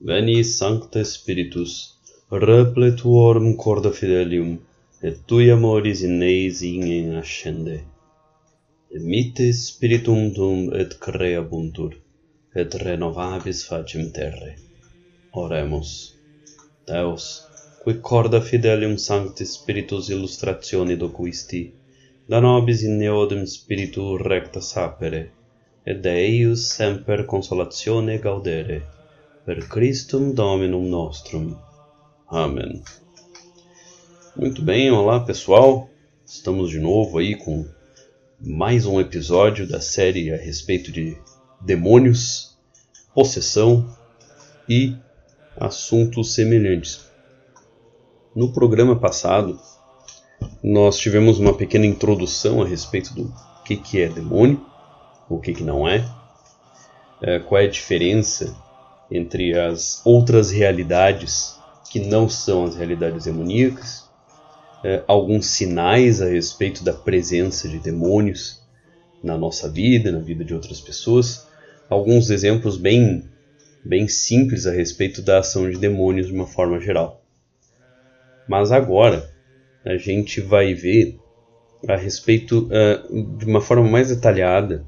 Veni Sancte Spiritus, repletuorum corda fidelium, et tui amoris in eis in ascende. Emite spiritum tum et crea buntur, et renovabis facem terre. Oremus. Deus, qui corda fidelium sancti spiritus illustratione docuisti, da nobis in neodem spiritu recta sapere, et de eius semper consolatione gaudere. Per Christum Dominum nostrum. Amém. Muito bem, olá pessoal. Estamos de novo aí com mais um episódio da série a respeito de demônios, possessão e assuntos semelhantes. No programa passado, nós tivemos uma pequena introdução a respeito do que, que é demônio, o que, que não é, é qual é a diferença entre as outras realidades que não são as realidades demoníacas, é, alguns sinais a respeito da presença de demônios na nossa vida, na vida de outras pessoas, alguns exemplos bem, bem simples a respeito da ação de demônios de uma forma geral. Mas agora a gente vai ver a respeito uh, de uma forma mais detalhada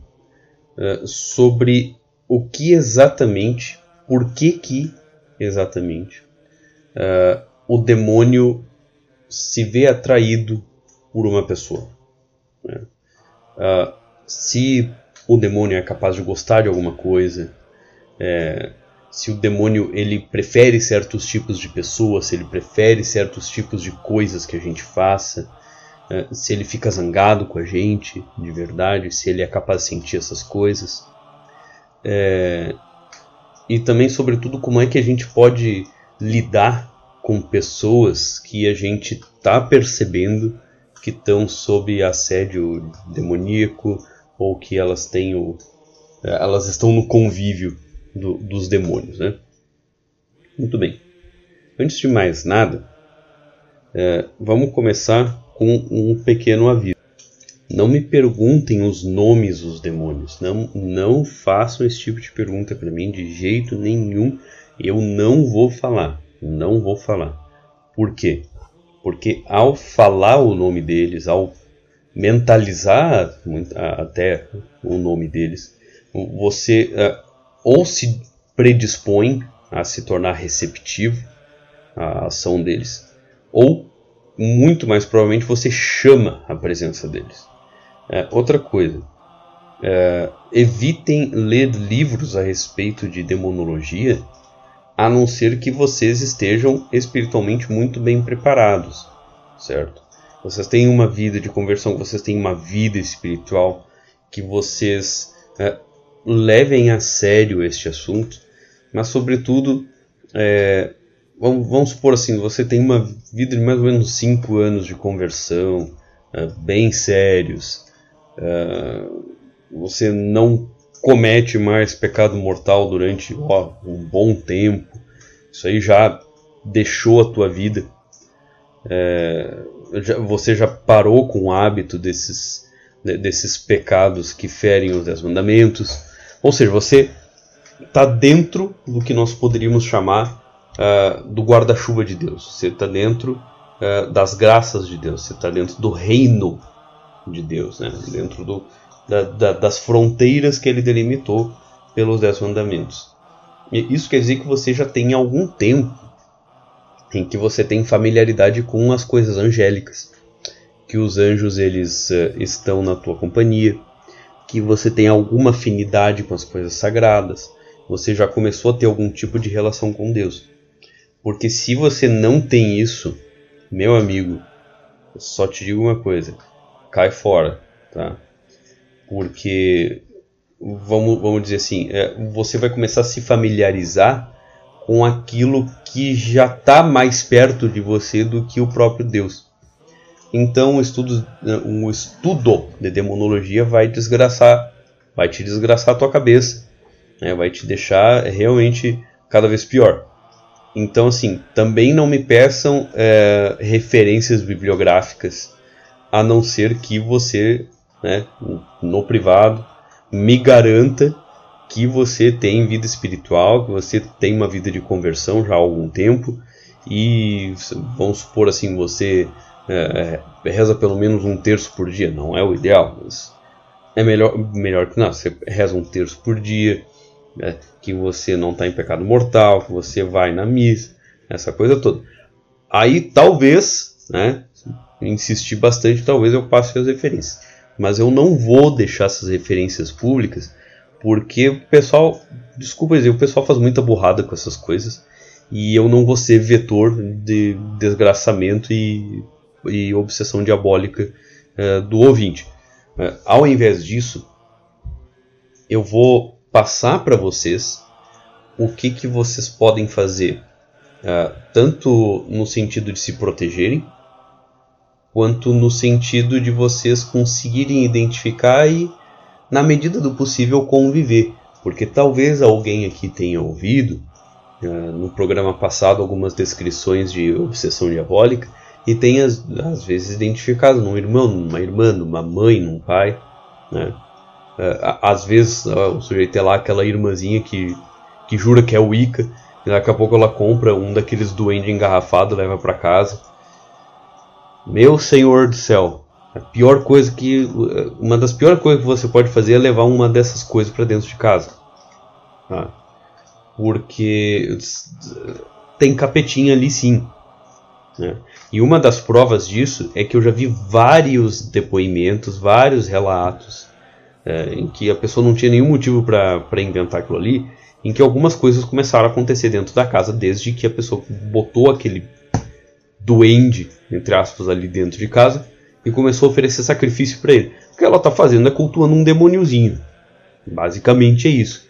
uh, sobre o que exatamente por que que exatamente uh, o demônio se vê atraído por uma pessoa. Né? Uh, se o demônio é capaz de gostar de alguma coisa, é, se o demônio ele prefere certos tipos de pessoas, se ele prefere certos tipos de coisas que a gente faça, é, se ele fica zangado com a gente de verdade, se ele é capaz de sentir essas coisas. É, e também, sobretudo, como é que a gente pode lidar com pessoas que a gente está percebendo que estão sob assédio demoníaco ou que elas têm o, é, elas estão no convívio do, dos demônios, né? Muito bem. Antes de mais nada, é, vamos começar com um pequeno aviso. Não me perguntem os nomes dos demônios. Não, não façam esse tipo de pergunta para mim de jeito nenhum. Eu não vou falar. Não vou falar. Por quê? Porque ao falar o nome deles, ao mentalizar até o nome deles, você uh, ou se predispõe a se tornar receptivo à ação deles, ou muito mais provavelmente você chama a presença deles. É, outra coisa, é, evitem ler livros a respeito de demonologia, a não ser que vocês estejam espiritualmente muito bem preparados, certo? Vocês têm uma vida de conversão, vocês têm uma vida espiritual, que vocês é, levem a sério este assunto, mas sobretudo, é, vamos, vamos supor assim, você tem uma vida de mais ou menos 5 anos de conversão, é, bem sérios, Uh, você não comete mais pecado mortal durante ó, um bom tempo. Isso aí já deixou a tua vida. É, já, você já parou com o hábito desses, de, desses pecados que ferem os dez mandamentos. Ou seja, você está dentro do que nós poderíamos chamar uh, do guarda-chuva de Deus. Você está dentro uh, das graças de Deus. Você está dentro do reino de Deus, né? dentro do, da, da, das fronteiras que ele delimitou pelos Dez Mandamentos. E isso quer dizer que você já tem algum tempo em que você tem familiaridade com as coisas angélicas, que os anjos eles uh, estão na tua companhia, que você tem alguma afinidade com as coisas sagradas, você já começou a ter algum tipo de relação com Deus. Porque se você não tem isso, meu amigo, só te digo uma coisa: cai fora, tá? Porque vamos, vamos dizer assim, é, você vai começar a se familiarizar com aquilo que já está mais perto de você do que o próprio Deus. Então, um estudo, um estudo de demonologia vai desgraçar, vai te desgraçar a tua cabeça, né? vai te deixar realmente cada vez pior. Então, assim, também não me peçam é, referências bibliográficas a não ser que você, né, no privado, me garanta que você tem vida espiritual, que você tem uma vida de conversão já há algum tempo e vamos supor assim você é, é, reza pelo menos um terço por dia, não é o ideal, mas é melhor, melhor que não. Você reza um terço por dia, né, que você não está em pecado mortal, que você vai na missa, essa coisa toda. Aí talvez, né, insistir bastante, talvez eu passe as referências. Mas eu não vou deixar essas referências públicas, porque o pessoal, desculpa dizer, o pessoal faz muita burrada com essas coisas, e eu não vou ser vetor de desgraçamento e, e obsessão diabólica uh, do ouvinte. Uh, ao invés disso, eu vou passar para vocês o que, que vocês podem fazer, uh, tanto no sentido de se protegerem, quanto no sentido de vocês conseguirem identificar e, na medida do possível, conviver. Porque talvez alguém aqui tenha ouvido uh, no programa passado algumas descrições de obsessão diabólica e tenha às vezes identificado num irmão, numa irmã, numa mãe, num pai. Né? Uh, às vezes uh, o sujeito é lá aquela irmãzinha que, que jura que é o Ica e daqui a pouco ela compra um daqueles duendes engarrafado leva para casa meu Senhor do céu, a pior coisa que uma das piores coisas que você pode fazer é levar uma dessas coisas para dentro de casa, tá? porque tem capetinha ali sim. Né? E uma das provas disso é que eu já vi vários depoimentos, vários relatos é, em que a pessoa não tinha nenhum motivo para inventar aquilo ali, em que algumas coisas começaram a acontecer dentro da casa desde que a pessoa botou aquele duende, entre aspas, ali dentro de casa e começou a oferecer sacrifício para ele. O que ela está fazendo é cultuando um demôniozinho. Basicamente é isso.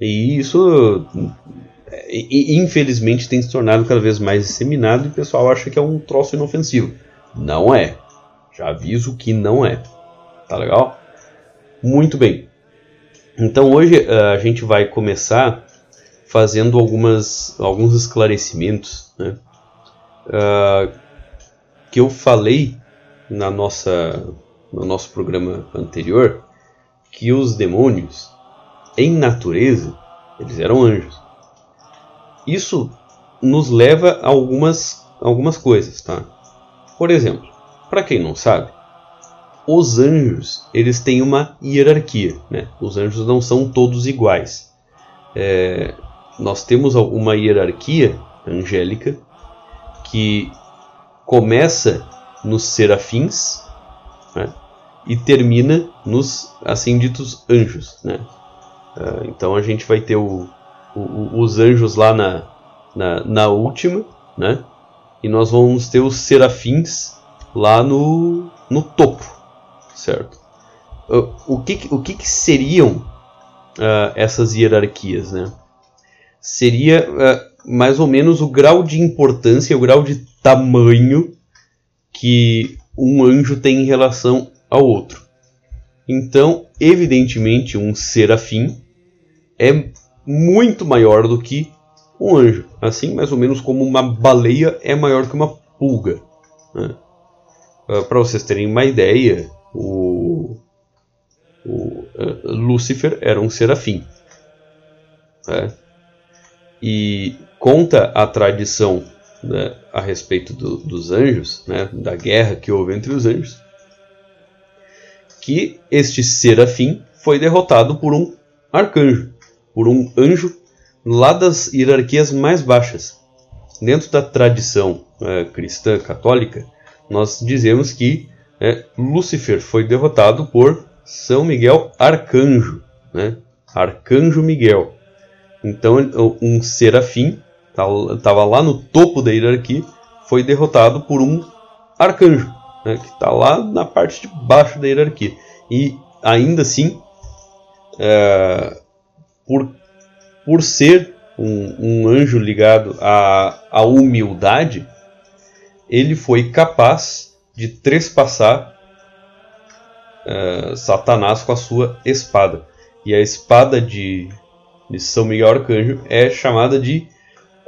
E isso, infelizmente, tem se tornado cada vez mais disseminado e o pessoal acha que é um troço inofensivo. Não é. Já aviso que não é. Tá legal? Muito bem. Então hoje uh, a gente vai começar fazendo algumas, alguns esclarecimentos. Né? Uh, que eu falei na nossa, no nosso programa anterior que os demônios, em natureza, eles eram anjos. Isso nos leva a algumas, algumas coisas, tá? Por exemplo, para quem não sabe, os anjos eles têm uma hierarquia, né? Os anjos não são todos iguais. É, nós temos uma hierarquia angélica que começa nos serafins né, e termina nos assim ditos anjos. Né? Uh, então a gente vai ter o, o, os anjos lá na, na, na, última, né? e nós vamos ter os serafins lá no, no topo, certo? Uh, o que, o que, que seriam uh, essas hierarquias? Né? Seria mais ou menos o grau de importância, o grau de tamanho que um anjo tem em relação ao outro. Então, evidentemente, um serafim é muito maior do que um anjo. Assim, mais ou menos como uma baleia é maior que uma pulga. Né? Ah, Para vocês terem uma ideia, o, o uh, Lúcifer era um serafim. Né? E conta a tradição né, a respeito do, dos anjos, né, da guerra que houve entre os anjos, que este serafim foi derrotado por um arcanjo, por um anjo lá das hierarquias mais baixas. Dentro da tradição é, cristã católica, nós dizemos que é, Lúcifer foi derrotado por São Miguel Arcanjo, né? Arcanjo Miguel. Então, um serafim estava lá no topo da hierarquia, foi derrotado por um arcanjo, né, que está lá na parte de baixo da hierarquia. E ainda assim, é, por, por ser um, um anjo ligado à, à humildade, ele foi capaz de trespassar é, Satanás com a sua espada. E a espada de, de São Miguel Arcanjo é chamada de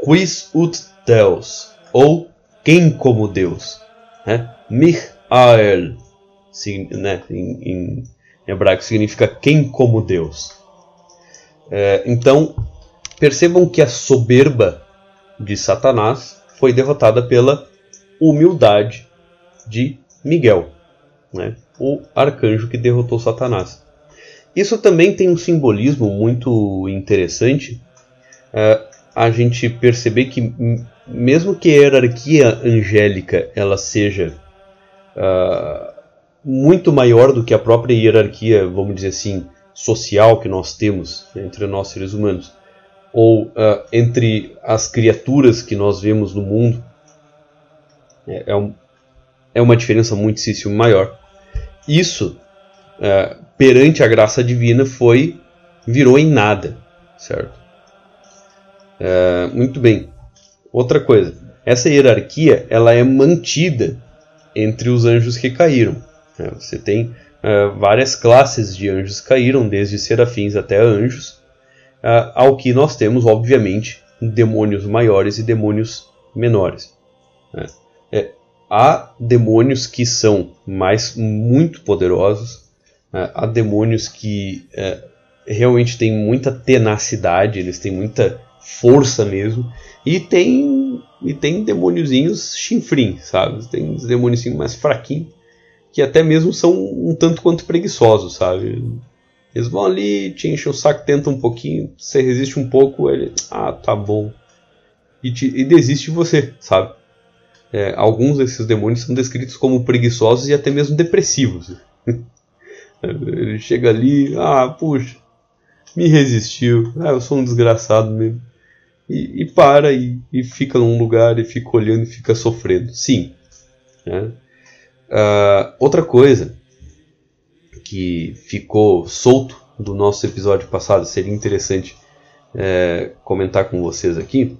Quis ut Deus, ou quem como Deus. Né? Michael, né? em, em hebraico significa quem como Deus. É, então, percebam que a soberba de Satanás foi derrotada pela humildade de Miguel, né? o arcanjo que derrotou Satanás. Isso também tem um simbolismo muito interessante. É, a gente perceber que mesmo que a hierarquia angélica ela seja uh, muito maior do que a própria hierarquia, vamos dizer assim, social que nós temos entre nós seres humanos, ou uh, entre as criaturas que nós vemos no mundo, é, é, um, é uma diferença muitíssimo maior. Isso, uh, perante a graça divina, foi virou em nada, certo? Uh, muito bem. Outra coisa, essa hierarquia ela é mantida entre os anjos que caíram. Né? Você tem uh, várias classes de anjos que caíram, desde serafins até anjos, uh, ao que nós temos, obviamente, demônios maiores e demônios menores. Né? É, há demônios que são mais muito poderosos, há demônios que realmente têm muita tenacidade, eles têm muita força mesmo, e tem e tem demôniozinhos chinfrim, sabe? Tem uns demôniozinhos mais fraquinhos que até mesmo são um tanto quanto preguiçosos, sabe? Eles vão ali, te enchem o saco, tenta um pouquinho, você resiste um pouco, ele, ah, tá bom. E, te, e desiste de você, sabe? É, alguns desses demônios são descritos como preguiçosos e até mesmo depressivos. ele chega ali, ah, puxa, me resistiu, ah, eu sou um desgraçado mesmo e, e para e, e, fica num lugar e fica olhando e fica sofrendo. Sim. Né? Uh, outra coisa que ficou solto do nosso episódio passado, seria interessante é, comentar com vocês aqui,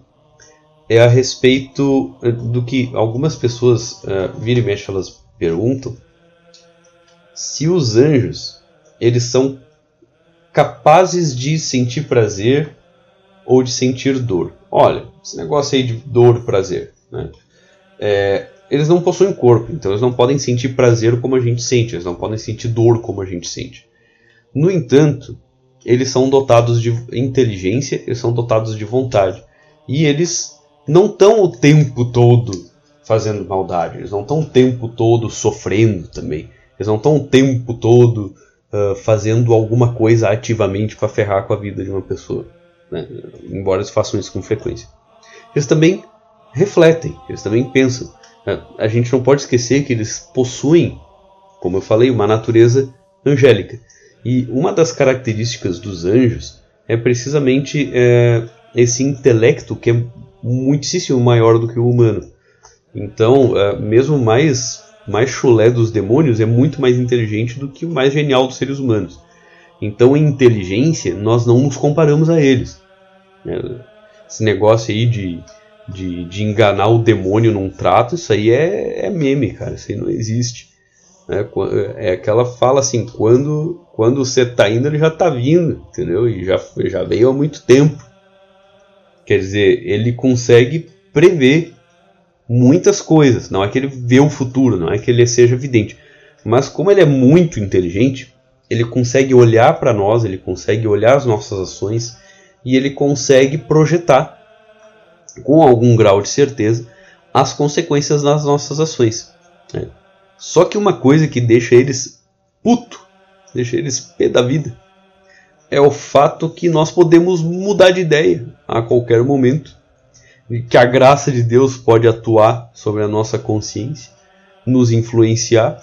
é a respeito é, do que algumas pessoas uh, vira e mexe elas perguntam se os anjos eles são capazes de sentir prazer ou de sentir dor. Olha, esse negócio aí de dor prazer, né? É, eles não possuem corpo, então eles não podem sentir prazer como a gente sente, eles não podem sentir dor como a gente sente. No entanto, eles são dotados de inteligência, eles são dotados de vontade. E eles não estão o tempo todo fazendo maldade, eles não estão o tempo todo sofrendo também. Eles não estão o tempo todo uh, fazendo alguma coisa ativamente para ferrar com a vida de uma pessoa né? embora eles façam isso com frequência. Eles também refletem, eles também pensam. É, a gente não pode esquecer que eles possuem, como eu falei, uma natureza angélica. E uma das características dos anjos é precisamente é, esse intelecto que é muitíssimo maior do que o humano. Então, é, mesmo mais mais chulé dos demônios é muito mais inteligente do que o mais genial dos seres humanos. Então, em inteligência, nós não nos comparamos a eles. Né? Esse negócio aí de, de, de, enganar o demônio num trato, isso aí é, é meme, cara. Isso aí não existe. Né? É aquela fala assim, quando, quando você tá indo, ele já tá vindo, entendeu? E já, já veio há muito tempo. Quer dizer, ele consegue prever muitas coisas. Não é que ele vê o futuro, não é que ele seja vidente. Mas como ele é muito inteligente, ele consegue olhar para nós, ele consegue olhar as nossas ações e ele consegue projetar com algum grau de certeza as consequências das nossas ações. Né? Só que uma coisa que deixa eles puto, deixa eles pé da vida, é o fato que nós podemos mudar de ideia a qualquer momento, que a graça de Deus pode atuar sobre a nossa consciência, nos influenciar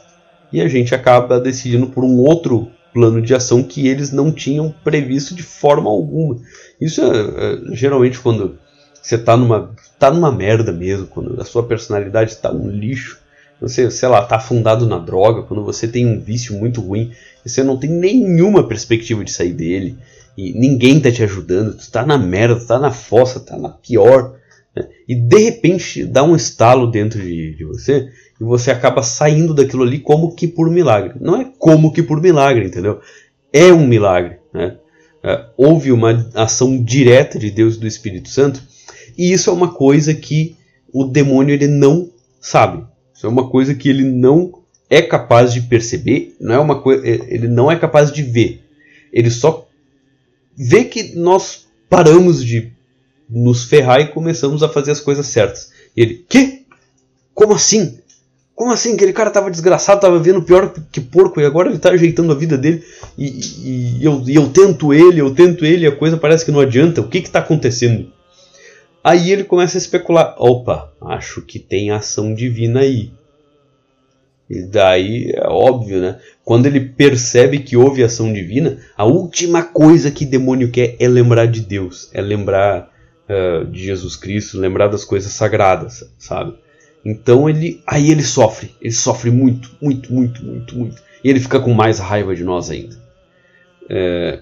e a gente acaba decidindo por um outro plano de ação que eles não tinham previsto de forma alguma. Isso é, é geralmente quando você tá numa, tá numa merda mesmo, quando a sua personalidade está um lixo, você, sei lá, tá afundado na droga, quando você tem um vício muito ruim, e você não tem nenhuma perspectiva de sair dele, e ninguém tá te ajudando, tu tá na merda, tu tá na fossa, tá na pior, né? e de repente dá um estalo dentro de, de você, e você acaba saindo daquilo ali como que por milagre. Não é como que por milagre, entendeu? É um milagre, né? É, houve uma ação direta de Deus e do Espírito Santo, e isso é uma coisa que o demônio ele não sabe. Isso é uma coisa que ele não é capaz de perceber, não é uma coisa, é, ele não é capaz de ver. Ele só vê que nós paramos de nos ferrar e começamos a fazer as coisas certas. E ele, que? Como assim? Como assim? Aquele cara tava desgraçado, tava vendo pior que porco e agora ele tá ajeitando a vida dele e, e, eu, e eu tento ele, eu tento ele e a coisa parece que não adianta. O que que tá acontecendo? Aí ele começa a especular: opa, acho que tem ação divina aí. E daí é óbvio, né? Quando ele percebe que houve ação divina, a última coisa que demônio quer é lembrar de Deus, é lembrar uh, de Jesus Cristo, lembrar das coisas sagradas, sabe? Então ele, aí ele sofre, ele sofre muito, muito, muito, muito, muito, e ele fica com mais raiva de nós ainda. É,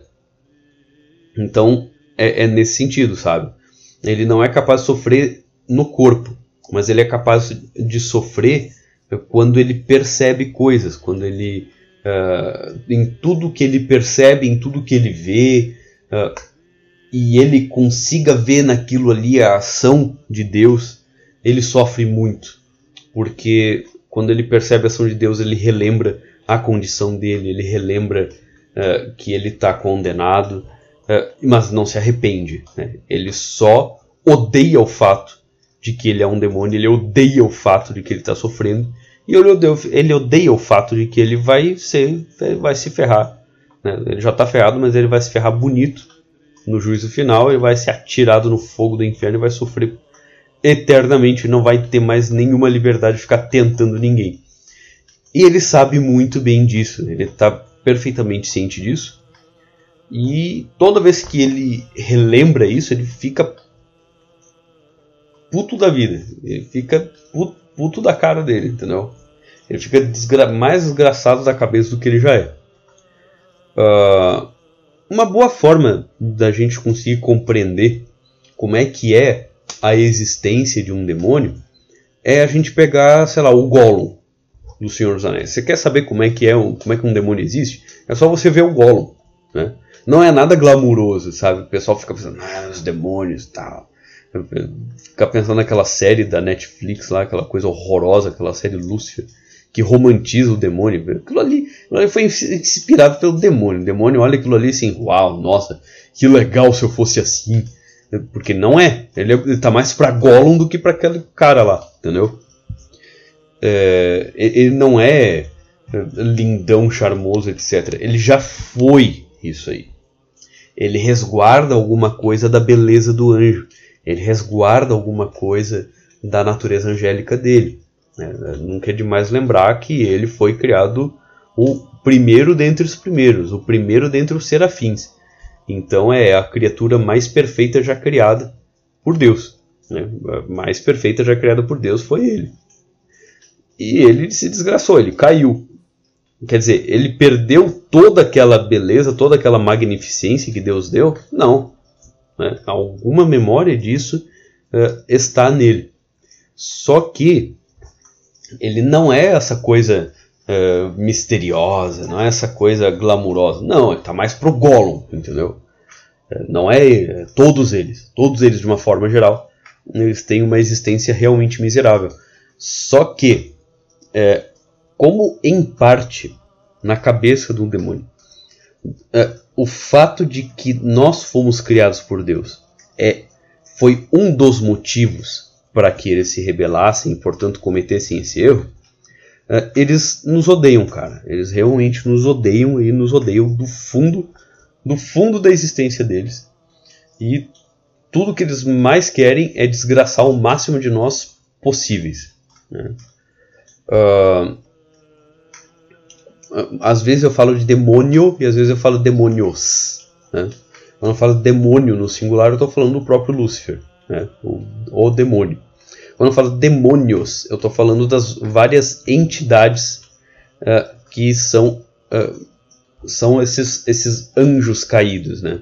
então é, é nesse sentido, sabe? Ele não é capaz de sofrer no corpo, mas ele é capaz de sofrer quando ele percebe coisas, quando ele uh, em tudo que ele percebe, em tudo que ele vê, uh, e ele consiga ver naquilo ali a ação de Deus, ele sofre muito, porque quando ele percebe a ação de Deus, ele relembra a condição dele, ele relembra uh, que ele está condenado, mas não se arrepende. Né? Ele só odeia o fato de que ele é um demônio, ele odeia o fato de que ele está sofrendo, e ele odeia, ele odeia o fato de que ele vai, ser, vai se ferrar. Né? Ele já está ferrado, mas ele vai se ferrar bonito no juízo final, ele vai ser atirado no fogo do inferno e vai sofrer eternamente, não vai ter mais nenhuma liberdade de ficar tentando ninguém. E ele sabe muito bem disso, ele está perfeitamente ciente disso. E toda vez que ele relembra isso, ele fica puto da vida. Ele fica puto, da cara dele, entendeu? Ele fica desgra mais desgraçado da cabeça do que ele já é. Uh, uma boa forma da gente conseguir compreender como é que é a existência de um demônio é a gente pegar, sei lá, o Gollum do Senhor dos Anéis. Você quer saber como é que é um, como é que um demônio existe? É só você ver o Gollum, né? Não é nada glamuroso, sabe? O pessoal fica pensando, ah, os demônios tal. Fica pensando naquela série da Netflix lá, aquela coisa horrorosa, aquela série Lúcifer, que romantiza o demônio. Aquilo ali, aquilo ali foi inspirado pelo demônio. O demônio olha aquilo ali assim, uau, nossa, que legal se eu fosse assim. Porque não é. Ele, ele tá mais pra Gollum do que pra aquele cara lá, entendeu? É, ele não é lindão, charmoso, etc. Ele já foi isso aí. Ele resguarda alguma coisa da beleza do anjo ele resguarda alguma coisa da natureza angélica dele. Né? Nunca é demais lembrar que ele foi criado o primeiro dentre os primeiros, o primeiro dentre os serafins. Então é a criatura mais perfeita já criada por Deus. Né? A mais perfeita já criada por Deus foi ele. E ele se desgraçou, ele caiu. Quer dizer, ele perdeu toda aquela beleza, toda aquela magnificência que Deus deu? Não. Né? Alguma memória disso uh, está nele. Só que ele não é essa coisa uh, misteriosa, não é essa coisa glamurosa. Não, está mais pro Gollum, entendeu? Uh, não é todos eles. Todos eles, de uma forma geral, eles têm uma existência realmente miserável. Só que, como em parte na cabeça do demônio, o fato de que nós fomos criados por Deus é foi um dos motivos para que eles se rebelassem e, portanto, cometessem esse erro. Uh, eles nos odeiam, cara. Eles realmente nos odeiam e nos odeiam do fundo, do fundo da existência deles. E tudo que eles mais querem é desgraçar o máximo de nós possíveis. Né? Uh, às vezes eu falo de demônio e às vezes eu falo demônios. Né? Quando eu falo demônio no singular, eu estou falando do próprio Lúcifer, né? o, o demônio. Quando eu falo demônios, eu estou falando das várias entidades uh, que são, uh, são esses, esses anjos caídos. Né?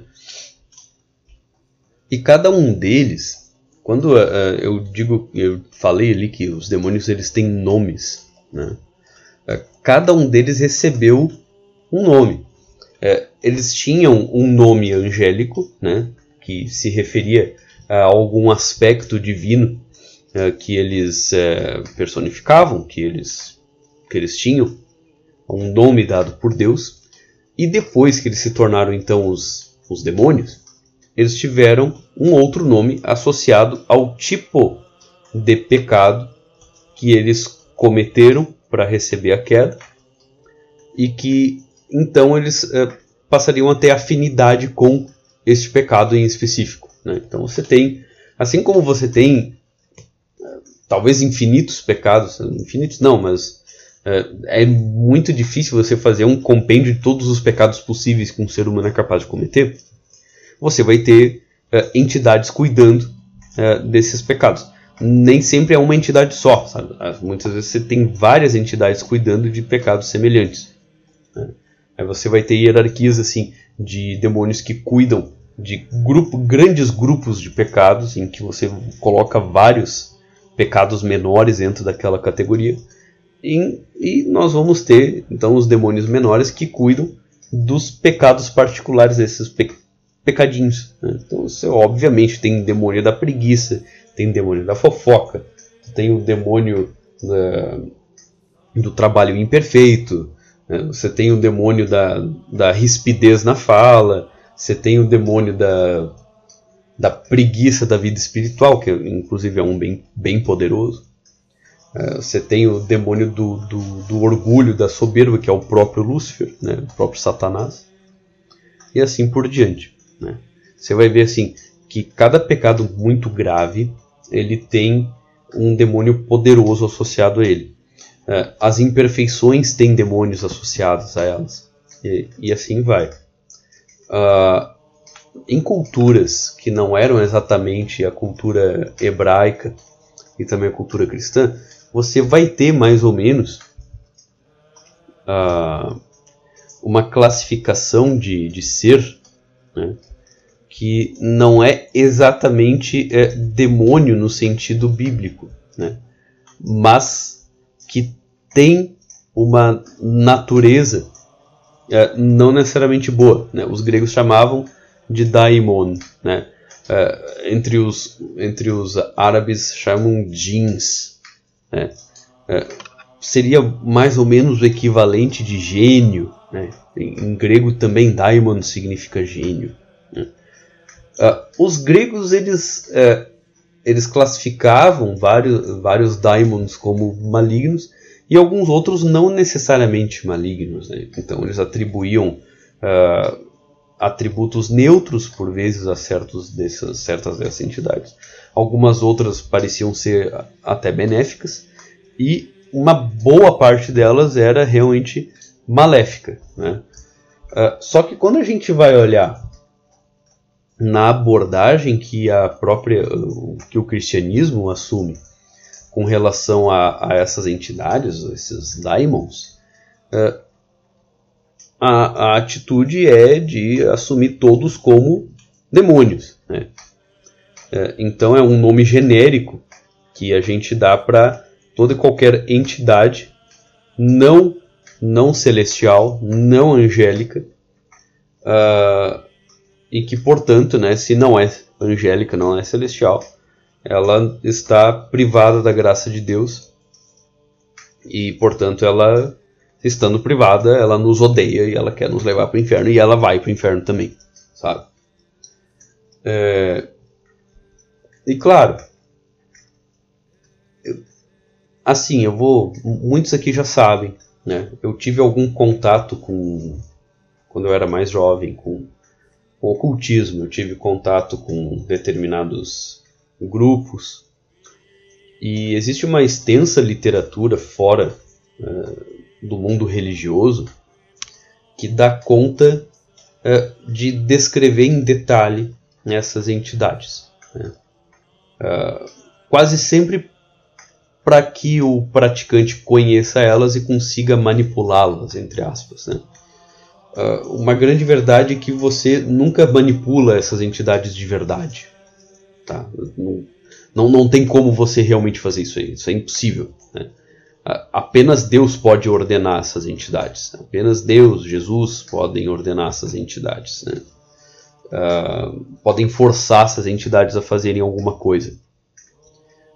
E cada um deles, quando uh, eu digo, eu falei ali que os demônios eles têm nomes, né? cada um deles recebeu um nome. Eles tinham um nome angélico, né, que se referia a algum aspecto divino é, que eles é, personificavam, que eles, que eles tinham, um nome dado por Deus. E depois que eles se tornaram então os os demônios, eles tiveram um outro nome associado ao tipo de pecado que eles cometeram para receber a queda e que então eles é, passariam a ter afinidade com este pecado em específico. Né? Então você tem, assim como você tem talvez infinitos pecados, infinitos não, mas é, é muito difícil você fazer um compêndio de todos os pecados possíveis que um ser humano é capaz de cometer. Você vai ter é, entidades cuidando é, desses pecados. Nem sempre é uma entidade só, sabe? Muitas vezes você tem várias entidades cuidando de pecados semelhantes. Né? Aí você vai ter hierarquias assim de demônios que cuidam de grupo, grandes grupos de pecados, em que você coloca vários pecados menores dentro daquela categoria. E, e nós vamos ter então os demônios menores que cuidam dos pecados particulares desses pe pecadinhos. Né? Então você obviamente tem demônio da preguiça, tem demônio da fofoca, tem o demônio da, do trabalho imperfeito, né? você tem o demônio da, da rispidez na fala, você tem o demônio da, da preguiça da vida espiritual, que inclusive é um bem, bem poderoso. É, você tem o demônio do, do, do, orgulho, da soberba, que é o próprio Lúcifer, né? o próprio Satanás. E assim por diante. Né? Você vai ver assim que cada pecado muito grave ele tem um demônio poderoso associado a ele. É, as imperfeições têm demônios associados a elas. E, e assim vai. Uh, em culturas que não eram exatamente a cultura hebraica e também a cultura cristã, você vai ter mais ou menos uh, uma classificação de, de ser né, que não é exatamente é, demônio no sentido bíblico, né, mas que tem uma natureza é, não necessariamente boa. Né? Os gregos chamavam de daimon. Né? É, entre, os, entre os árabes chamam jeans. Né? É, seria mais ou menos o equivalente de gênio. Né? Em, em, grego também daimon significa gênio. Né? Uh, os gregos eles, uh, eles classificavam vários, vários daimons como malignos e alguns outros não necessariamente malignos. Né? Então eles atribuíam uh, atributos neutros por vezes a certos dessas, certas dessas entidades. Algumas outras pareciam ser até benéficas e uma boa parte delas era realmente maléfica. Né? Uh, só que quando a gente vai olhar na abordagem que a própria que o cristianismo assume com relação a, a essas entidades, esses daimons, uh, a, a, atitude é de assumir todos como demônios. Né? Uh, então é um nome genérico que a gente dá para toda e qualquer entidade não não celestial, não angélica, uh, e que, portanto, né, se não é angélica, não é celestial, ela está privada da graça de Deus e, portanto, ela, estando privada, ela nos odeia e ela quer nos levar para o inferno e ela vai para o inferno também, sabe? É... E claro, eu... assim, eu vou. Muitos aqui já sabem, né? Eu tive algum contato com. Quando eu era mais jovem, com, com ocultismo, eu tive contato com determinados grupos. E existe uma extensa literatura fora uh, do mundo religioso que dá conta uh, de descrever em detalhe essas entidades. Né? Uh, quase sempre para que o praticante conheça elas e consiga manipulá-las, entre aspas. Né? Uh, uma grande verdade é que você nunca manipula essas entidades de verdade. Tá? Não, não, não tem como você realmente fazer isso aí. Isso é impossível. Né? Apenas Deus pode ordenar essas entidades. Apenas Deus, Jesus, podem ordenar essas entidades. Né? Uh, podem forçar essas entidades a fazerem alguma coisa.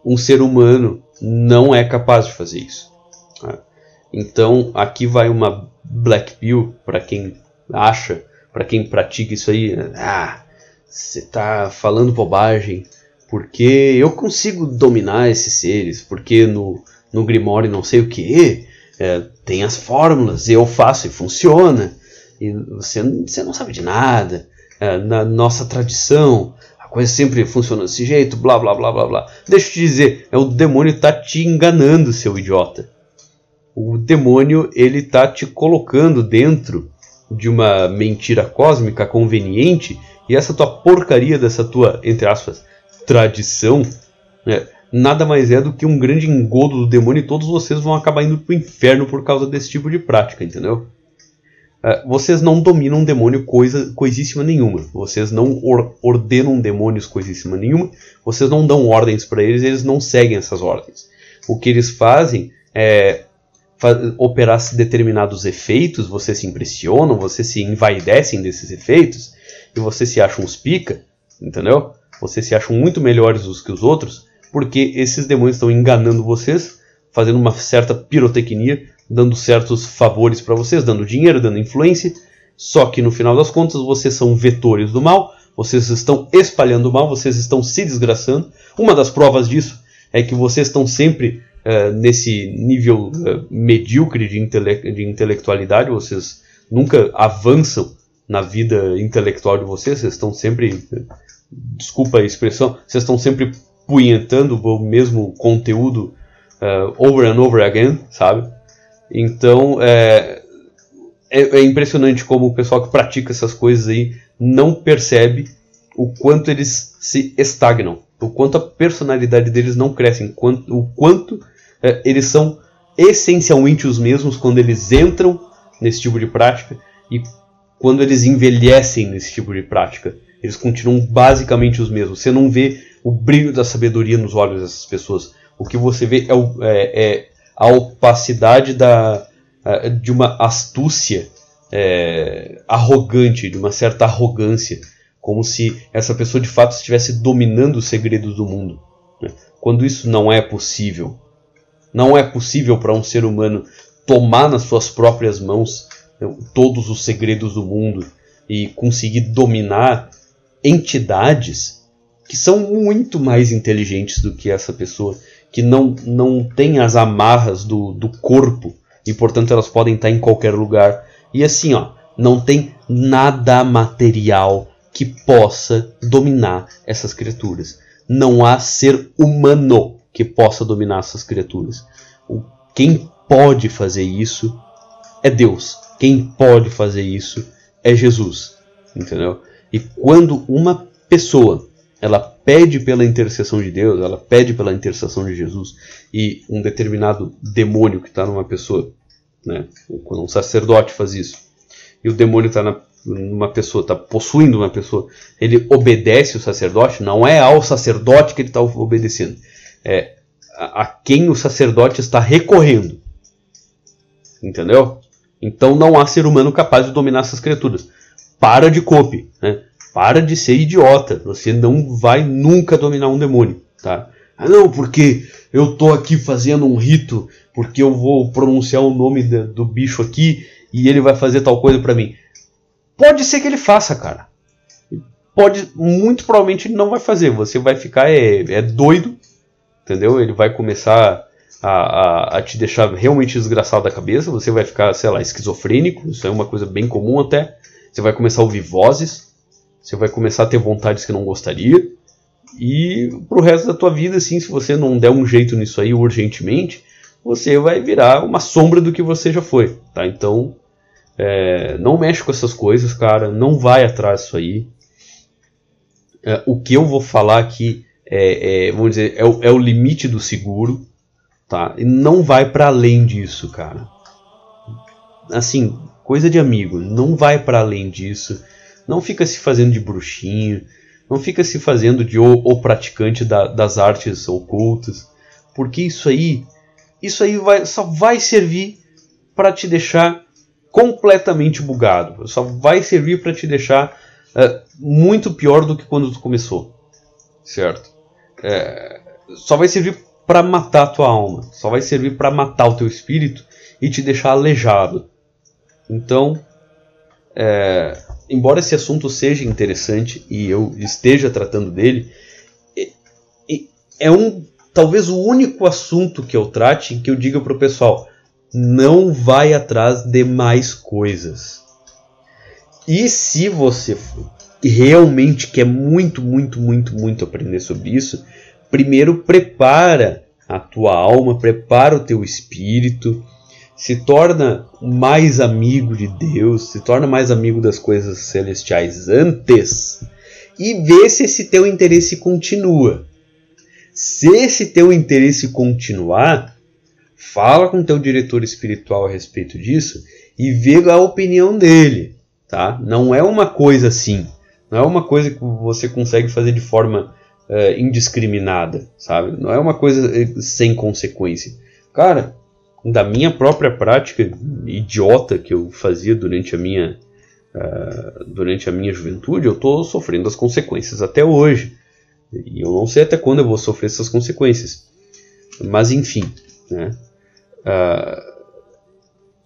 Um ser humano não é capaz de fazer isso. Tá? Então, aqui vai uma black pill para quem acha para quem pratica isso aí, ah, você tá falando bobagem, porque eu consigo dominar esses seres, porque no, no Grimório não sei o que, é, tem as fórmulas, eu faço e funciona, e você, você não sabe de nada, é, na nossa tradição, a coisa sempre funciona desse jeito, blá blá blá blá blá. Deixa eu te dizer, é o demônio tá te enganando, seu idiota. O demônio ele tá te colocando dentro de uma mentira cósmica conveniente e essa tua porcaria dessa tua, entre aspas, tradição, né, nada mais é do que um grande engodo do demônio e todos vocês vão acabar indo pro inferno por causa desse tipo de prática, entendeu? Uh, vocês não dominam demônio coisa, coisíssima nenhuma. Vocês não or, ordenam demônios coisíssima nenhuma. Vocês não dão ordens para eles, eles não seguem essas ordens. O que eles fazem é operar determinados efeitos, vocês se impressionam, vocês se envaidecem desses efeitos e vocês se acham os pica, entendeu? Vocês se acham muito melhores dos que os outros porque esses demônios estão enganando vocês, fazendo uma certa pirotecnia, dando certos favores para vocês, dando dinheiro, dando influência. Só que no final das contas vocês são vetores do mal, vocês estão espalhando o mal, vocês estão se desgraçando. Uma das provas disso é que vocês estão sempre uh, nesse nível uh, medíocre de, intele de intelectualidade, vocês nunca avançam na vida intelectual de vocês, vocês estão sempre, desculpa a expressão, vocês estão sempre punhetando o mesmo conteúdo uh, over and over again, sabe? Então é, é, é, impressionante como o pessoal que pratica essas coisas aí não percebe o quanto eles se estagnam, o quanto a personalidade deles não cresce, o quanto, é, eles são essencialmente os mesmos quando eles entram nesse tipo de prática e quando eles envelhecem nesse tipo de prática. Eles continuam basicamente os mesmos. Você não vê o brilho da sabedoria nos olhos dessas pessoas. O que você vê é, é, é a opacidade da, de uma astúcia é, arrogante, de uma certa arrogância, como se essa pessoa de fato estivesse dominando os segredos do mundo. Né? Quando isso não é possível. Não é possível para um ser humano tomar nas suas próprias mãos né, todos os segredos do mundo e conseguir dominar entidades que são muito mais inteligentes do que essa pessoa, que não, não tem as amarras do, do corpo e portanto elas podem estar em qualquer lugar. E assim, ó, não tem nada material que possa dominar essas criaturas. Não há ser humano que possa dominar essas criaturas. Quem pode fazer isso é Deus. Quem pode fazer isso é Jesus. Entendeu? E quando uma pessoa ela pede pela intercessão de Deus, ela pede pela intercessão de Jesus, e um determinado demônio que está numa pessoa, né, quando um sacerdote faz isso, e o demônio está numa pessoa, está possuindo uma pessoa, ele obedece o sacerdote, não é ao sacerdote que ele está obedecendo, é a, a quem o sacerdote está recorrendo. Entendeu? Então não há ser humano capaz de dominar essas criaturas. Para de cope, né? Para de ser idiota. Você não vai nunca dominar um demônio, tá? Ah, não, porque eu tô aqui fazendo um rito, porque eu vou pronunciar o nome do, do bicho aqui e ele vai fazer tal coisa para mim. Pode ser que ele faça, cara. Pode, muito provavelmente ele não vai fazer. Você vai ficar é, é doido, entendeu? Ele vai começar a, a, a, te deixar realmente desgraçado da cabeça. Você vai ficar, sei lá, esquizofrênico. Isso é uma coisa bem comum até. Você vai começar a ouvir vozes. Você vai começar a ter vontades que não gostaria. E pro resto da tua vida, assim, se você não der um jeito nisso aí urgentemente, você vai virar uma sombra do que você já foi, tá? Então, é, não mexe com essas coisas, cara. Não vai atrás disso aí. É, o que eu vou falar aqui é, é vamos dizer, é o, é o limite do seguro, tá? E não vai para além disso, cara. Assim, coisa de amigo, não vai para além disso. Não fica se fazendo de bruxinho, não fica se fazendo de o, praticante da, das artes ocultas, porque isso aí, isso aí vai, só vai servir para te deixar completamente bugado. Só vai servir para te deixar uh, muito pior do que quando tu começou, certo? É, só vai servir para matar a tua alma, só vai servir para matar o teu espírito e te deixar aleijado. Então, é, embora esse assunto seja interessante e eu esteja tratando dele, é, um talvez o único assunto que eu trate que eu diga para o pessoal: não vai atrás de mais coisas. E se você realmente quer muito, muito, muito, muito aprender sobre isso, primeiro prepara a tua alma, prepara o teu espírito, se torna mais amigo de Deus, se torna mais amigo das coisas celestiais antes e vê se esse teu interesse continua. Se esse teu interesse continuar, fala com teu diretor espiritual a respeito disso e vê a opinião dele, tá? Não é uma coisa assim, não é uma coisa que você consegue fazer de forma uh, indiscriminada, sabe? Não é uma coisa eh, sem consequência. Cara, da minha própria prática idiota que eu fazia durante a minha uh, durante a minha juventude, eu estou sofrendo as consequências até hoje. E eu não sei até quando eu vou sofrer essas consequências. Mas enfim, né? Uh,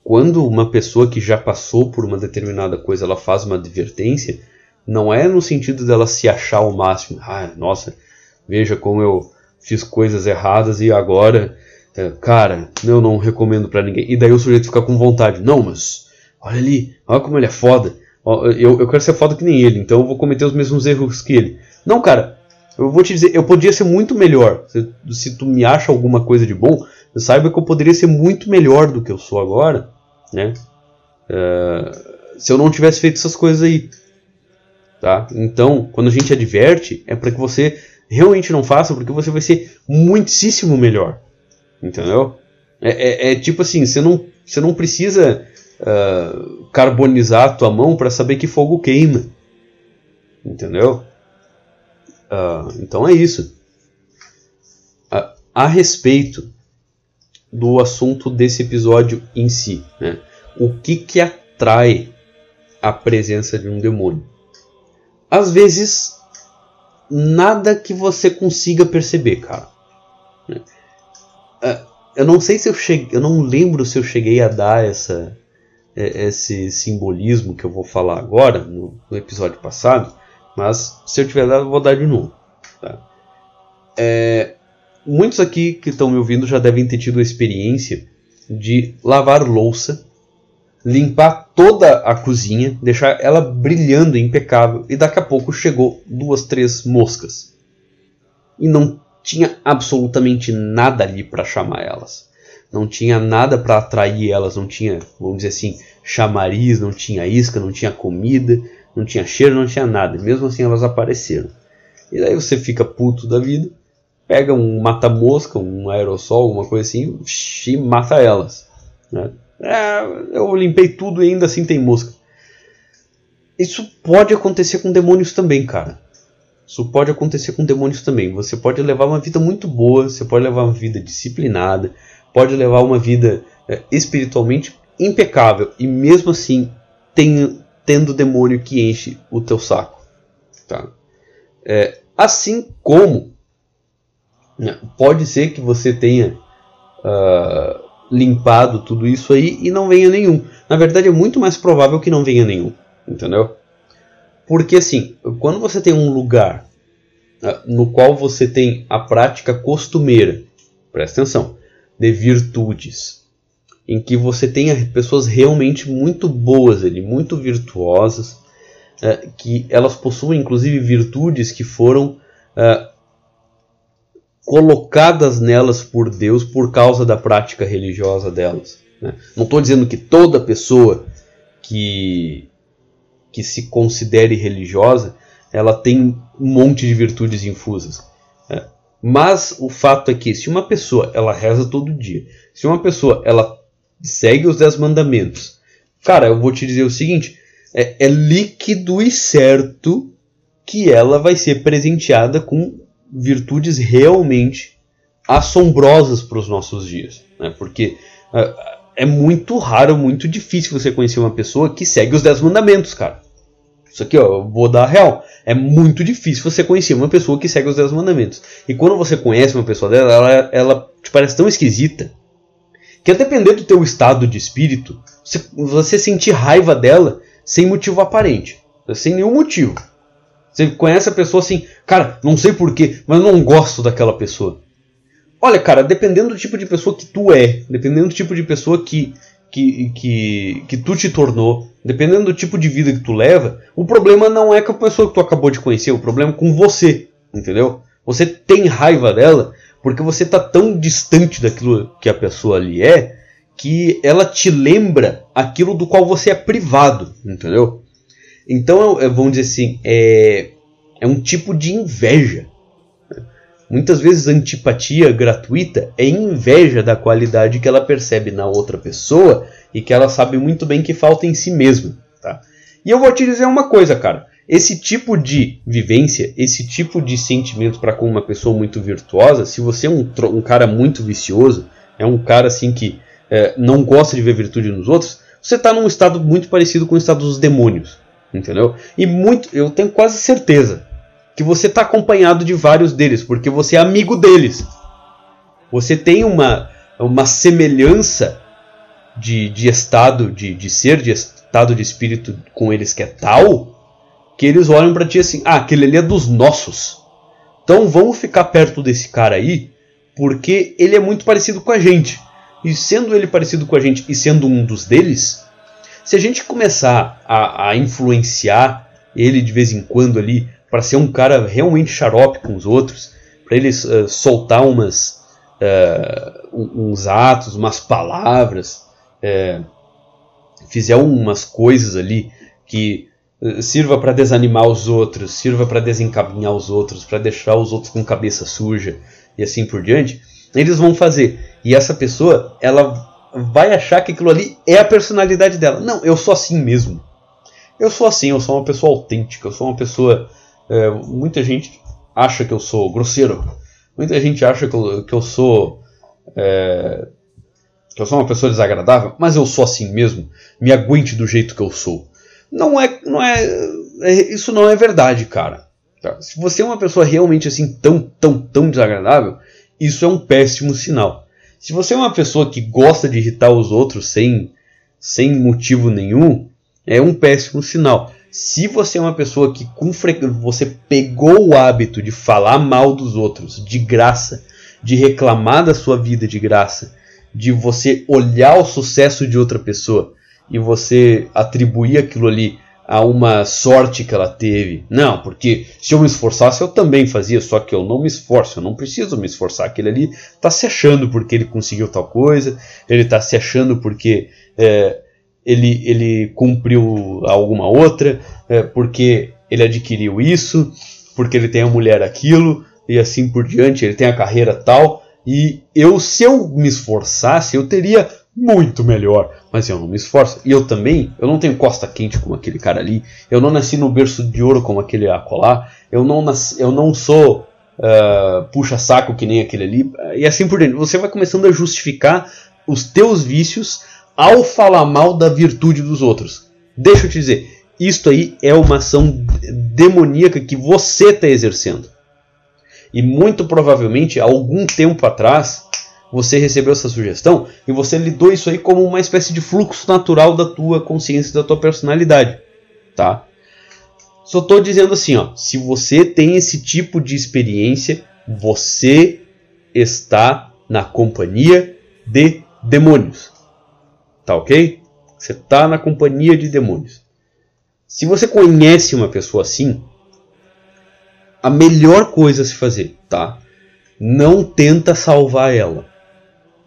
quando uma pessoa que já passou por uma determinada coisa ela faz uma advertência, não é no sentido dela se achar o máximo. Ah, nossa, veja como eu fiz coisas erradas e agora, é, cara, eu não recomendo para ninguém. E daí o sujeito fica com vontade. Não, mas olha ali, olha como ele é foda. Eu, eu quero ser foda que nem ele, então eu vou cometer os mesmos erros que ele. Não, cara, eu vou te dizer, eu podia ser muito melhor. Se, se tu me acha alguma coisa de bom, saiba que eu poderia ser muito melhor do que eu sou agora, né? Uh, se eu não tivesse feito essas coisas aí. Tá? Então, quando a gente adverte, é para que você realmente não faça, porque você vai ser muitíssimo melhor. Entendeu? É, é, é tipo assim, você não, você não precisa uh, carbonizar a tua mão para saber que fogo queima. Entendeu? Uh, então é isso. Uh, a respeito do assunto desse episódio em si, né? o que, que atrai a presença de um demônio? às vezes nada que você consiga perceber, cara. É, eu não sei se eu cheguei, eu não lembro se eu cheguei a dar essa é, esse simbolismo que eu vou falar agora no, no episódio passado, mas se eu tiver dado, eu vou dar de novo. Tá? É, muitos aqui que estão me ouvindo já devem ter tido a experiência de lavar louça limpar toda a cozinha, deixar ela brilhando, impecável, e daqui a pouco chegou duas, três moscas. E não tinha absolutamente nada ali para chamar elas. Não tinha nada para atrair elas, não tinha, vamos dizer assim, chamariz, não tinha isca, não tinha comida, não tinha cheiro, não tinha nada. Mesmo assim elas apareceram. E daí você fica puto da vida, pega um mata-mosca, um aerossol, alguma coisa assim, e mata elas. Né? É, eu limpei tudo e ainda assim tem mosca. Isso pode acontecer com demônios também, cara. Isso pode acontecer com demônios também. Você pode levar uma vida muito boa, você pode levar uma vida disciplinada, pode levar uma vida é, espiritualmente impecável e mesmo assim tem, tendo demônio que enche o teu saco. Tá? É, assim como né, pode ser que você tenha uh, limpado tudo isso aí e não venha nenhum. Na verdade, é muito mais provável que não venha nenhum, entendeu? Porque assim, quando você tem um lugar uh, no qual você tem a prática costumeira, presta atenção, de virtudes, em que você tenha pessoas realmente muito boas ali, muito virtuosas, uh, que elas possuem inclusive virtudes que foram uh, colocadas nelas por Deus por causa da prática religiosa delas. Né? Não estou dizendo que toda pessoa que, que se considere religiosa ela tem um monte de virtudes infusas. Né? Mas o fato é que se uma pessoa ela reza todo dia, se uma pessoa ela segue os dez mandamentos, cara, eu vou te dizer o seguinte: é, é líquido e certo que ela vai ser presenteada com virtudes realmente assombrosas para os nossos dias. Né? Porque uh, é muito raro, muito difícil você conhecer uma pessoa que segue os 10 mandamentos, cara. Isso aqui, ó, vou dar real. É muito difícil você conhecer uma pessoa que segue os 10 mandamentos. E quando você conhece uma pessoa dela, ela, ela te parece tão esquisita que a depender do teu estado de espírito, você, você sentir raiva dela sem motivo aparente. Sem nenhum motivo. Você conhece a pessoa assim, cara, não sei porquê, mas eu não gosto daquela pessoa. Olha, cara, dependendo do tipo de pessoa que tu é, dependendo do tipo de pessoa que, que, que, que tu te tornou, dependendo do tipo de vida que tu leva, o problema não é com a pessoa que tu acabou de conhecer, o problema é com você, entendeu? Você tem raiva dela porque você está tão distante daquilo que a pessoa ali é que ela te lembra aquilo do qual você é privado, entendeu? Então, vamos dizer assim, é, é um tipo de inveja. Muitas vezes antipatia gratuita é inveja da qualidade que ela percebe na outra pessoa e que ela sabe muito bem que falta em si mesma. Tá? E eu vou te dizer uma coisa, cara. Esse tipo de vivência, esse tipo de sentimento para com uma pessoa muito virtuosa, se você é um, um cara muito vicioso, é um cara assim que é, não gosta de ver virtude nos outros, você está num estado muito parecido com o estado dos demônios, entendeu? E muito, eu tenho quase certeza que você está acompanhado de vários deles, porque você é amigo deles. Você tem uma, uma semelhança de, de estado, de, de ser, de estado de espírito com eles que é tal, que eles olham para ti assim: ah, aquele ali é dos nossos. Então vamos ficar perto desse cara aí, porque ele é muito parecido com a gente. E sendo ele parecido com a gente e sendo um dos deles, se a gente começar a, a influenciar ele de vez em quando ali para ser um cara realmente xarope com os outros, para ele uh, soltar umas, uh, uns atos, umas palavras, uh, fizer umas coisas ali que sirva para desanimar os outros, sirva para desencaminhar os outros, para deixar os outros com cabeça suja e assim por diante, eles vão fazer. E essa pessoa, ela vai achar que aquilo ali é a personalidade dela. Não, eu sou assim mesmo. Eu sou assim, eu sou uma pessoa autêntica, eu sou uma pessoa é, muita gente acha que eu sou grosseiro. Muita gente acha que eu, que eu sou. É, que eu sou uma pessoa desagradável, mas eu sou assim mesmo. Me aguente do jeito que eu sou. Não é. Não é, é isso não é verdade, cara. Tá? Se você é uma pessoa realmente assim tão, tão, tão desagradável, isso é um péssimo sinal. Se você é uma pessoa que gosta de irritar os outros sem, sem motivo nenhum, é um péssimo sinal. Se você é uma pessoa que com fre... você pegou o hábito de falar mal dos outros de graça, de reclamar da sua vida de graça, de você olhar o sucesso de outra pessoa e você atribuir aquilo ali a uma sorte que ela teve. Não, porque se eu me esforçasse eu também fazia, só que eu não me esforço, eu não preciso me esforçar. Aquele ali está se achando porque ele conseguiu tal coisa, ele está se achando porque é, ele, ele cumpriu alguma outra, é, porque ele adquiriu isso, porque ele tem a mulher aquilo, e assim por diante, ele tem a carreira tal, e eu, se eu me esforçasse, eu teria muito melhor, mas eu não me esforço. E eu também, eu não tenho costa quente como aquele cara ali, eu não nasci no berço de ouro como aquele acolá, eu não, nasci, eu não sou uh, puxa-saco que nem aquele ali, e assim por diante. Você vai começando a justificar os teus vícios ao falar mal da virtude dos outros. Deixa eu te dizer, isto aí é uma ação demoníaca que você está exercendo. E muito provavelmente, algum tempo atrás, você recebeu essa sugestão e você lidou isso aí como uma espécie de fluxo natural da tua consciência, da tua personalidade, tá? Só estou dizendo assim, ó, se você tem esse tipo de experiência, você está na companhia de demônios. Tá ok? Você está na companhia de demônios. Se você conhece uma pessoa assim, a melhor coisa a se fazer, tá? Não tenta salvar ela.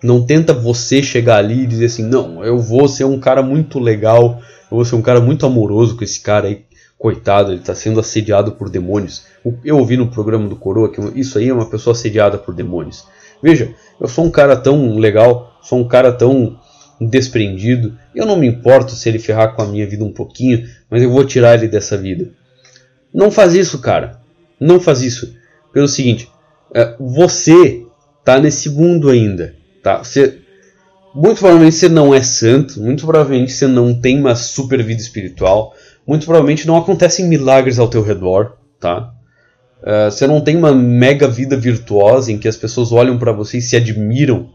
Não tenta você chegar ali e dizer assim, não, eu vou ser um cara muito legal, eu vou ser um cara muito amoroso com esse cara aí. Coitado, ele está sendo assediado por demônios. Eu ouvi no programa do Coroa que isso aí é uma pessoa assediada por demônios. Veja, eu sou um cara tão legal, sou um cara tão desprendido. Eu não me importo se ele ferrar com a minha vida um pouquinho, mas eu vou tirar ele dessa vida. Não faz isso, cara. Não faz isso. Pelo seguinte, é, você tá nesse mundo ainda, tá? Você, muito provavelmente você não é santo, muito provavelmente você não tem uma super vida espiritual, muito provavelmente não acontecem milagres ao teu redor, tá? Uh, você não tem uma mega vida virtuosa em que as pessoas olham para você e se admiram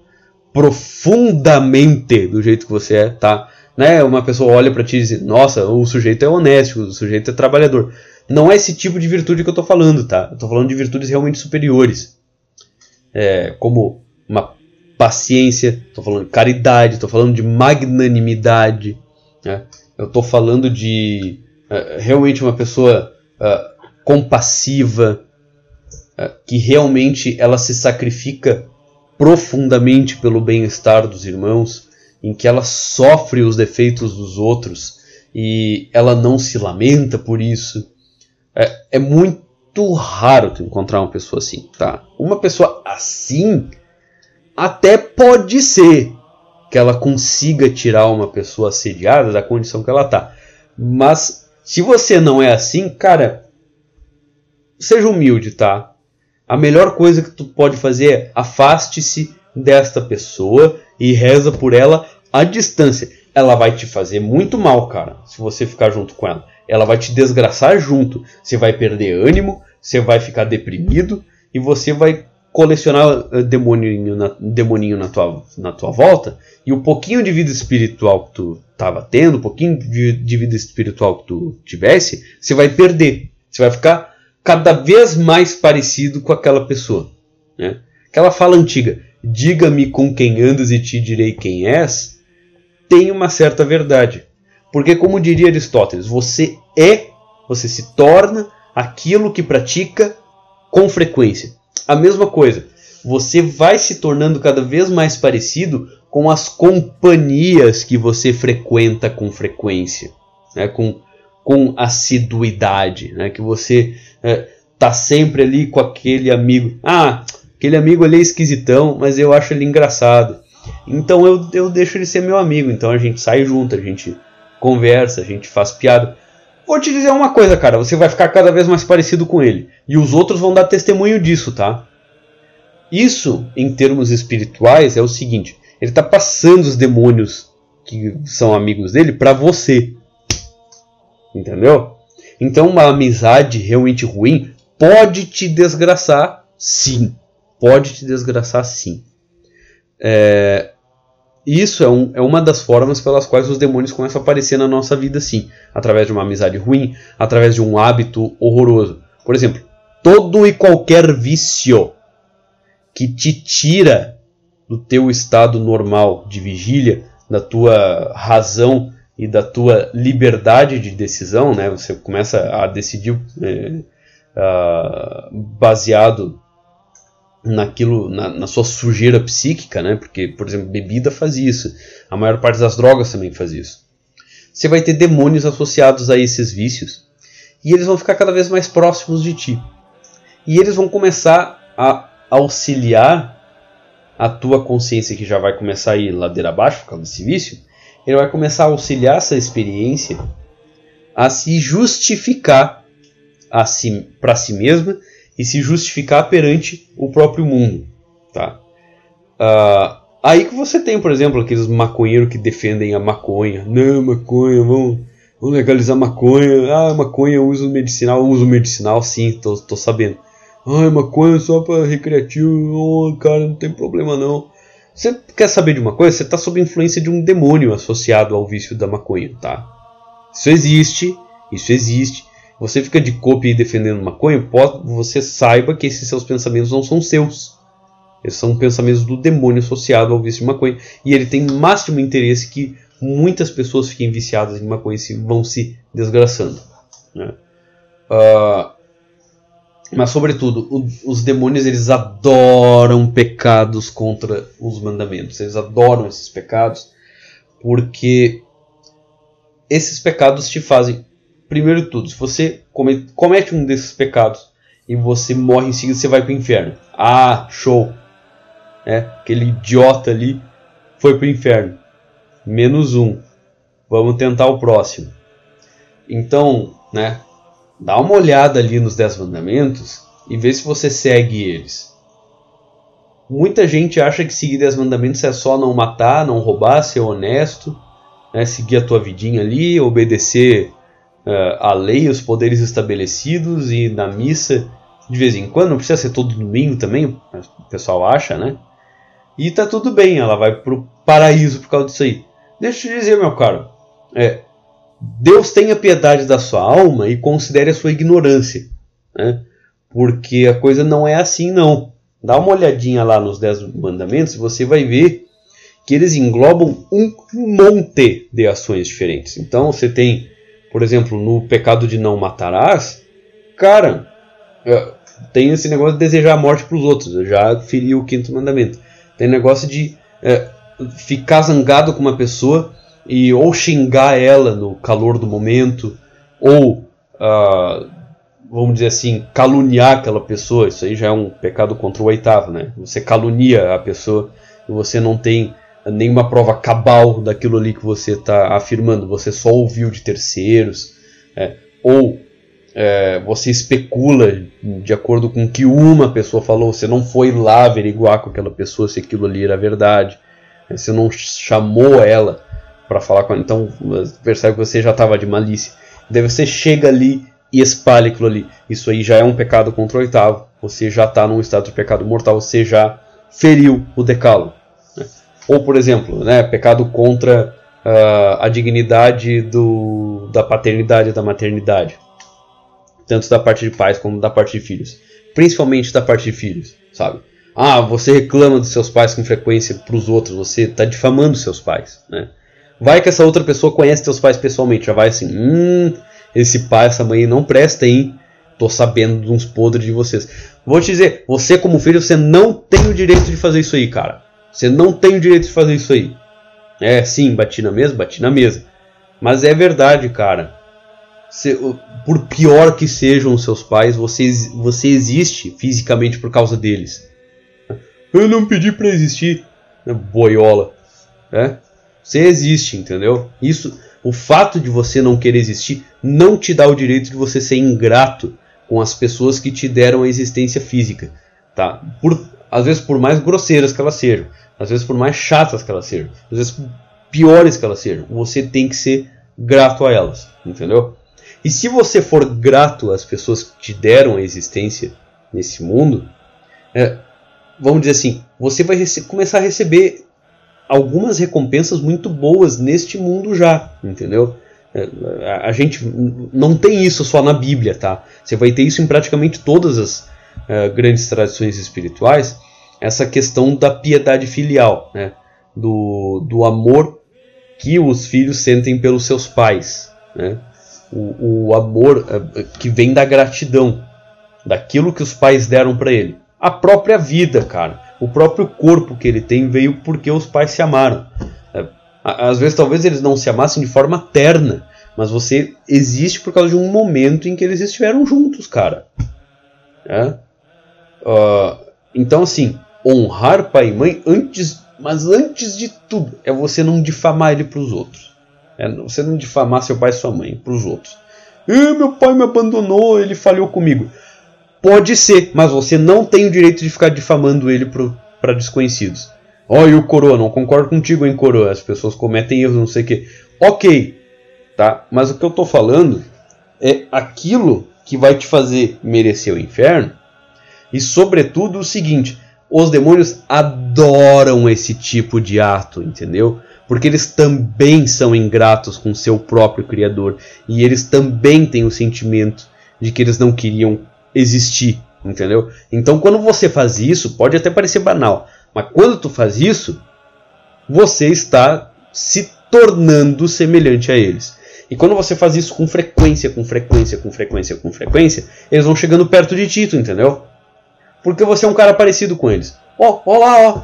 profundamente do jeito que você é, tá? né, uma pessoa olha para ti e diz, nossa, o sujeito é honesto, o sujeito é trabalhador. Não é esse tipo de virtude que eu estou falando, tá? Eu estou falando de virtudes realmente superiores. É, como uma paciência, estou falando de caridade, estou falando de magnanimidade. Né? Eu estou falando de uh, realmente uma pessoa uh, compassiva, uh, que realmente ela se sacrifica profundamente pelo bem-estar dos irmãos, em que ela sofre os defeitos dos outros e ela não se lamenta por isso. É, é muito raro tu encontrar uma pessoa assim, tá? Uma pessoa assim até pode ser que ela consiga tirar uma pessoa assediada da condição que ela tá. Mas se você não é assim, cara, seja humilde, tá? A melhor coisa que tu pode fazer é afaste-se desta pessoa e reza por ela à distância. Ela vai te fazer muito mal, cara, se você ficar junto com ela. Ela vai te desgraçar junto. Você vai perder ânimo, você vai ficar deprimido e você vai colecionar eh, demoninho na, demoninho na tua, na tua volta e o pouquinho de vida espiritual que tu estava tendo, o pouquinho de, de, vida espiritual que tu tivesse, você vai perder. Você vai ficar cada vez mais parecido com aquela pessoa. Né? Aquela fala antiga, diga-me com quem andas e te direi quem és, tem uma certa verdade. Porque, como diria Aristóteles, você é, você se torna aquilo que pratica com frequência. A mesma coisa, você vai se tornando cada vez mais parecido com as companhias que você frequenta com frequência, né? com, com assiduidade, né? que você é, tá sempre ali com aquele amigo. Ah, aquele amigo ali é esquisitão, mas eu acho ele engraçado. Então eu, eu deixo ele ser meu amigo. Então a gente sai junto, a gente conversa, a gente faz piada. Vou te dizer uma coisa, cara, você vai ficar cada vez mais parecido com ele. E os outros vão dar testemunho disso, tá? Isso, em termos espirituais, é o seguinte: ele está passando os demônios que são amigos dele para você. Entendeu? Então, uma amizade realmente ruim pode te desgraçar, sim. Pode te desgraçar, sim. É, isso é, um, é, uma das formas pelas quais os demônios começam a aparecer na nossa vida, sim. Através de uma amizade ruim, através de um hábito horroroso. Por exemplo, todo e qualquer vício que te tira do teu estado normal de vigília, da tua razão e da tua liberdade de decisão, né? Você começa a decidir é, uh, baseado naquilo, na, na, sua sujeira psíquica, né? Porque, por exemplo, bebida faz isso. A maior parte das drogas também faz isso. Você vai ter demônios associados a esses vícios e eles vão ficar cada vez mais próximos de ti. E eles vão começar a auxiliar a tua consciência que já vai começar a ir ladeira abaixo por causa desse vício, ele vai começar a auxiliar essa experiência a se justificar si, para si mesma e se justificar perante o próprio mundo, tá? Uh, aí que você tem, por exemplo, aqueles maconheiros que defendem a maconha. Não, maconha, vamos, vamos legalizar maconha. Ah, maconha, uso medicinal, uso medicinal, sim, tô, tô sabendo. Ai, maconha só para recreativo. Oh, cara, não tem problema não. Você quer saber de uma coisa? Você está sob influência de um demônio associado ao vício da maconha, tá? Isso existe, isso existe. Você fica de copia e defendendo maconha, você saiba que esses seus pensamentos não são seus. Eles são pensamentos do demônio associado ao vício de maconha. E ele tem máximo interesse que muitas pessoas fiquem viciadas em maconha e vão se desgraçando. Né? Uh, mas, sobretudo, o, os demônios eles adoram pecados contra os mandamentos. Eles adoram esses pecados porque esses pecados te fazem. Primeiro de tudo, se você comete um desses pecados e você morre em seguida, você vai para o inferno. Ah, show! É, aquele idiota ali foi para o inferno. Menos um. Vamos tentar o próximo. Então, né? Dá uma olhada ali nos Dez Mandamentos e vê se você segue eles. Muita gente acha que seguir Dez Mandamentos é só não matar, não roubar, ser honesto, né, seguir a tua vidinha ali, obedecer uh, a lei, os poderes estabelecidos e na missa de vez em quando, não precisa ser todo domingo também, o pessoal acha, né? E tá tudo bem, ela vai pro paraíso por causa disso aí. Deixa eu te dizer, meu caro. É, Deus tenha piedade da sua alma e considere a sua ignorância. Né? Porque a coisa não é assim, não. Dá uma olhadinha lá nos Dez Mandamentos você vai ver que eles englobam um monte de ações diferentes. Então você tem, por exemplo, no pecado de não matarás, cara, é, tem esse negócio de desejar a morte para os outros. Eu já feri o quinto mandamento. Tem negócio de é, ficar zangado com uma pessoa e ou xingar ela no calor do momento, ou uh, vamos dizer assim, caluniar aquela pessoa. Isso aí já é um pecado contra o oitavo, né? Você calunia a pessoa e você não tem nenhuma prova cabal daquilo ali que você está afirmando, você só ouviu de terceiros, é, ou é, você especula de acordo com o que uma pessoa falou, você não foi lá averiguar com aquela pessoa se aquilo ali era verdade, é, você não chamou ela para falar com ela, então percebe que você já estava de malícia. Daí você chega ali e espalha aquilo ali. Isso aí já é um pecado contra o oitavo. Você já está num estado de pecado mortal, você já feriu o decalo. Ou, por exemplo, né, pecado contra uh, a dignidade do, da paternidade e da maternidade. Tanto da parte de pais como da parte de filhos. Principalmente da parte de filhos, sabe? Ah, você reclama dos seus pais com frequência para os outros, você está difamando seus pais, né? Vai que essa outra pessoa conhece seus pais pessoalmente, já vai assim, hum, esse pai, essa mãe não presta, hein? Tô sabendo de uns podres de vocês. Vou te dizer, você como filho, você não tem o direito de fazer isso aí, cara. Você não tem o direito de fazer isso aí. É, sim, bati na mesa, bati na mesa. Mas é verdade, cara. Por pior que sejam os seus pais, você, você existe fisicamente por causa deles. Eu não pedi para existir. Boiola. É? Você existe, entendeu? Isso, o fato de você não querer existir não te dá o direito de você ser ingrato com as pessoas que te deram a existência física, tá? Por, às vezes por mais grosseiras que elas sejam, às vezes por mais chatas que elas sejam, às vezes piores que elas sejam, você tem que ser grato a elas, entendeu? E se você for grato às pessoas que te deram a existência nesse mundo, é, vamos dizer assim, você vai começar a receber algumas recompensas muito boas neste mundo já, entendeu? É, a gente não tem isso só na Bíblia, tá? Você vai ter isso em praticamente todas as uh, grandes tradições espirituais essa questão da piedade filial, né? do, do amor que os filhos sentem pelos seus pais, né? o, o amor uh, que vem da gratidão, daquilo que os pais deram para ele. A própria vida, cara, o próprio corpo que ele tem veio porque os pais se amaram. É, às vezes, talvez eles não se amassem de forma terna, mas você existe por causa de um momento em que eles estiveram juntos, cara. É? Uh, então, assim, honrar pai e mãe antes, mas antes de tudo, é você não difamar ele para os outros. É você não difamar seu pai e sua mãe para os outros. Meu pai me abandonou, ele falhou comigo. Pode ser, mas você não tem o direito de ficar difamando ele para desconhecidos. Olha o coroa, não concordo contigo, hein, coroa. As pessoas cometem erros, não sei o que. Ok, tá? Mas o que eu tô falando é aquilo que vai te fazer merecer o inferno. E sobretudo o seguinte: os demônios adoram esse tipo de ato, entendeu? Porque eles também são ingratos com seu próprio Criador e eles também têm o sentimento de que eles não queriam existir, entendeu? Então, quando você faz isso, pode até parecer banal, mas quando tu faz isso, você está se tornando semelhante a eles. E quando você faz isso com frequência, com frequência, com frequência, com frequência, eles vão chegando perto de ti, entendeu? porque você é um cara parecido com eles. Ó, oh, ó lá, ó.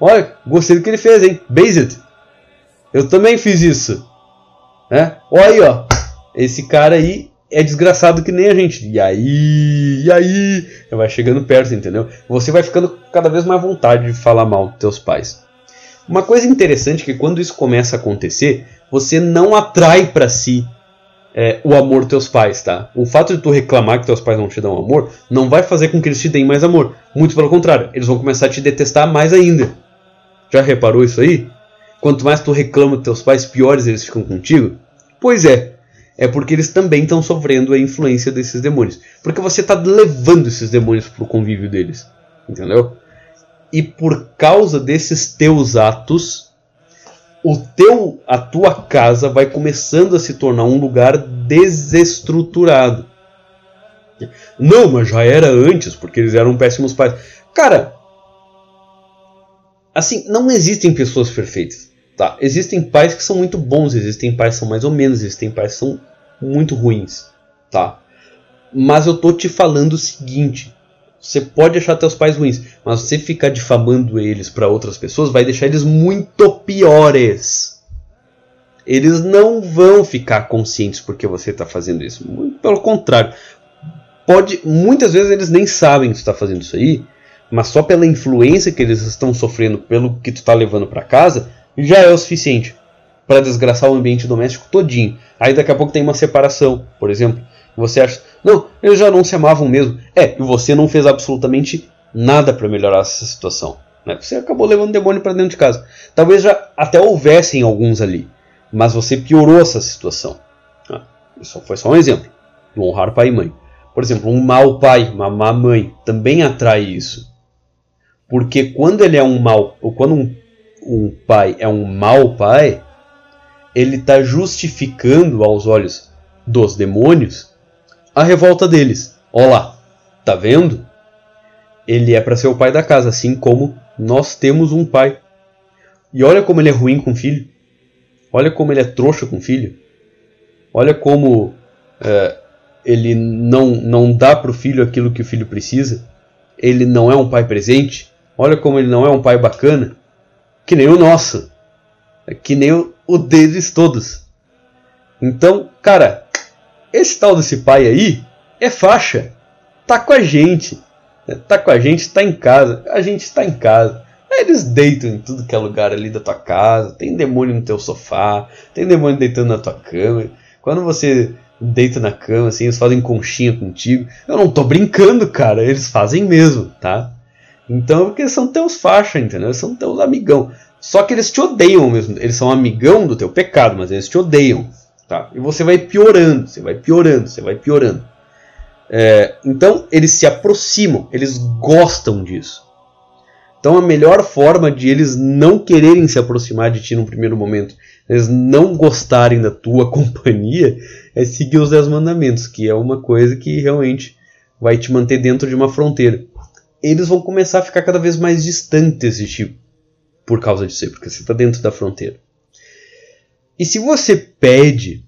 Olha, gostei do que ele fez, hein? Based. Eu também fiz isso. Né? Olha aí, ó. Esse cara aí é desgraçado que nem a gente. E aí, e aí? Vai chegando perto, entendeu? Você vai ficando cada vez mais vontade de falar mal dos teus pais. Uma coisa interessante é que quando isso começa a acontecer, você não atrai para si é, o amor dos teus pais, tá? O fato de tu reclamar que teus pais não te dão amor não vai fazer com que eles te deem mais amor. Muito pelo contrário, eles vão começar a te detestar mais ainda. Já reparou isso aí? Quanto mais tu reclama dos teus pais, piores eles ficam contigo? Pois é, é porque eles também estão sofrendo a influência desses demônios. Porque você está levando esses demônios para o convívio deles. Entendeu? E por causa desses teus atos, o teu, a tua casa vai começando a se tornar um lugar desestruturado. Não, mas já era antes, porque eles eram péssimos pais. Cara, assim, não existem pessoas perfeitas. Tá? Existem pais que são muito bons, existem pais que são mais ou menos, existem pais que são muito ruins. Tá? Mas eu tô te falando o seguinte: você pode achar teus pais ruins, mas você ficar difamando eles para outras pessoas vai deixar eles muito piores. Eles não vão ficar conscientes porque você está fazendo isso. Muito pelo contrário. Pode, muitas vezes eles nem sabem que está fazendo isso aí, mas só pela influência que eles estão sofrendo pelo que tu está levando para casa, já é o suficiente para desgraçar o ambiente doméstico todinho. Aí daqui a pouco tem uma separação, por exemplo. Você acha, não, eles já não se amavam mesmo. É, e você não fez absolutamente nada para melhorar essa situação. Né? Você acabou levando o demônio para dentro de casa. Talvez já até houvessem alguns ali, mas você piorou essa situação. Ah, isso foi só um exemplo do honrar pai e mãe. Por exemplo, um mau pai, uma má mãe, também atrai isso. Porque quando ele é um mau, ou quando um, um pai é um mau pai, ele está justificando aos olhos dos demônios a revolta deles. Olá, tá vendo? Ele é para ser o pai da casa, assim como nós temos um pai. E olha como ele é ruim com o filho. Olha como ele é trouxa com o filho. Olha como é, ele não, não dá para o filho aquilo que o filho precisa. Ele não é um pai presente. Olha como ele não é um pai bacana. Que nem o nosso. Que nem o, o deles todos. Então, cara, esse tal desse pai aí é faixa. Tá com a gente. Tá com a gente, tá em casa. A gente está em casa. Eles deitam em tudo que é lugar ali da tua casa. Tem demônio no teu sofá. Tem demônio deitando na tua cama. Quando você deita na cama, assim, eles fazem conchinha contigo. Eu não tô brincando, cara. Eles fazem mesmo, tá? Então, porque eles são teus faixa, entendeu? São teus amigão. Só que eles te odeiam mesmo. Eles são amigão do teu pecado, mas eles te odeiam. Tá? E você vai piorando, você vai piorando, você vai piorando. É, então eles se aproximam, eles gostam disso. Então a melhor forma de eles não quererem se aproximar de ti no primeiro momento, eles não gostarem da tua companhia, é seguir os dez mandamentos, que é uma coisa que realmente vai te manter dentro de uma fronteira. Eles vão começar a ficar cada vez mais distantes de ti por causa disso, porque você está dentro da fronteira. E se você pede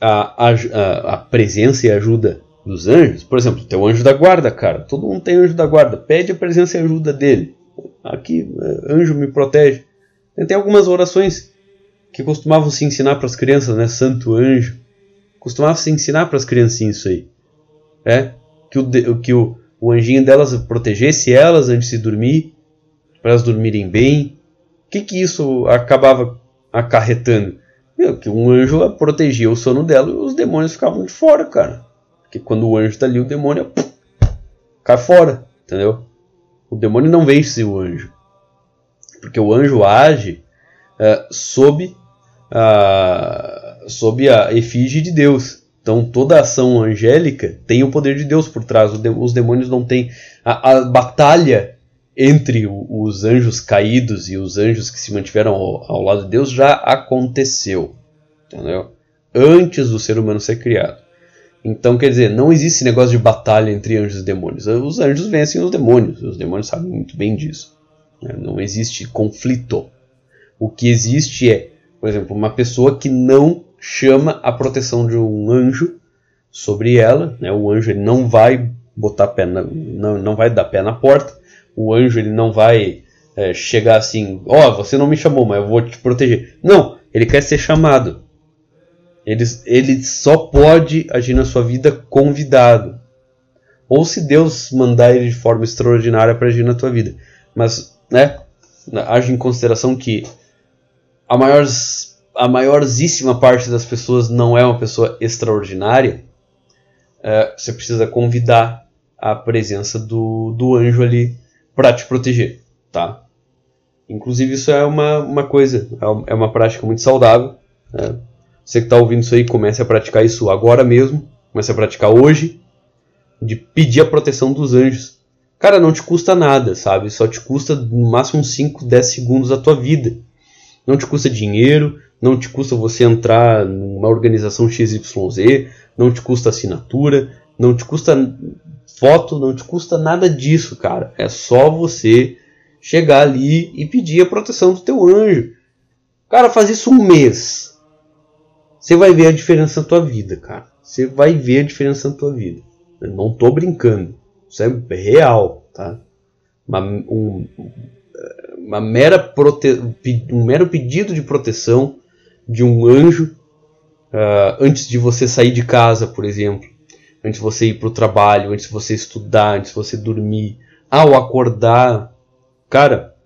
a, a, a presença e ajuda dos anjos, por exemplo, tem o anjo da guarda, cara. Todo mundo tem anjo da guarda. Pede a presença e ajuda dele. Aqui, é, anjo me protege. Tem algumas orações que costumavam se ensinar para as crianças, né? Santo anjo. Costumava se ensinar para as criancinhas isso aí. É? Que o, que o, o anjinho delas protegesse elas antes de dormir, para elas dormirem bem. Que, que isso acabava acarretando? Meu, que um anjo protegia o sono dela e os demônios ficavam de fora, cara. Porque quando o anjo tá ali, o demônio pum, cai fora, entendeu? O demônio não vence o anjo. Porque o anjo age uh, sob, uh, sob a efígie de Deus. Então toda ação angélica tem o poder de Deus por trás. Os demônios não têm. A, a batalha entre os anjos caídos e os anjos que se mantiveram ao, ao, lado de Deus já aconteceu, entendeu? Antes do ser humano ser criado. Então, quer dizer, não existe negócio de batalha entre anjos e demônios. Os anjos vencem os demônios, os demônios sabem muito bem disso. Né? Não existe conflito. O que existe é, por exemplo, uma pessoa que não chama a proteção de um anjo sobre ela. Né? O anjo não vai botar pé na, não, não vai dar pé na porta o anjo ele não vai é, chegar assim, ó, oh, você não me chamou, mas eu vou te proteger. Não, ele quer ser chamado. Ele, ele só pode agir na sua vida convidado. Ou se Deus mandar ele de forma extraordinária para agir na tua vida. Mas, né, age em consideração que a, maior, a maiorzíssima parte das pessoas não é uma pessoa extraordinária. É, você precisa convidar a presença do, do anjo ali para te proteger, tá? Inclusive isso é uma, uma coisa, é, é uma prática muito saudável. Né? Você que está ouvindo isso aí, comece a praticar isso agora mesmo, comece a praticar hoje, de pedir a proteção dos anjos. Cara, não te custa nada, sabe? Só te custa no máximo 5, 10 segundos da tua vida. não te custa dinheiro, não te custa você entrar numa organização XYZ, não te custa assinatura, não te custa foto, não te custa nada disso, cara. É só você chegar ali e pedir a proteção do teu anjo. Cara, faz isso um mês. Você vai ver a diferença na tua vida, cara. Você vai ver a diferença na tua vida. Eu não tô brincando. Isso é real, tá? Uma, um, uma mera prote... um mero pedido de proteção de um anjo uh, antes de você sair de casa, por exemplo, antes de você ir para o trabalho, antes de você estudar, antes de você dormir, ao acordar, cara,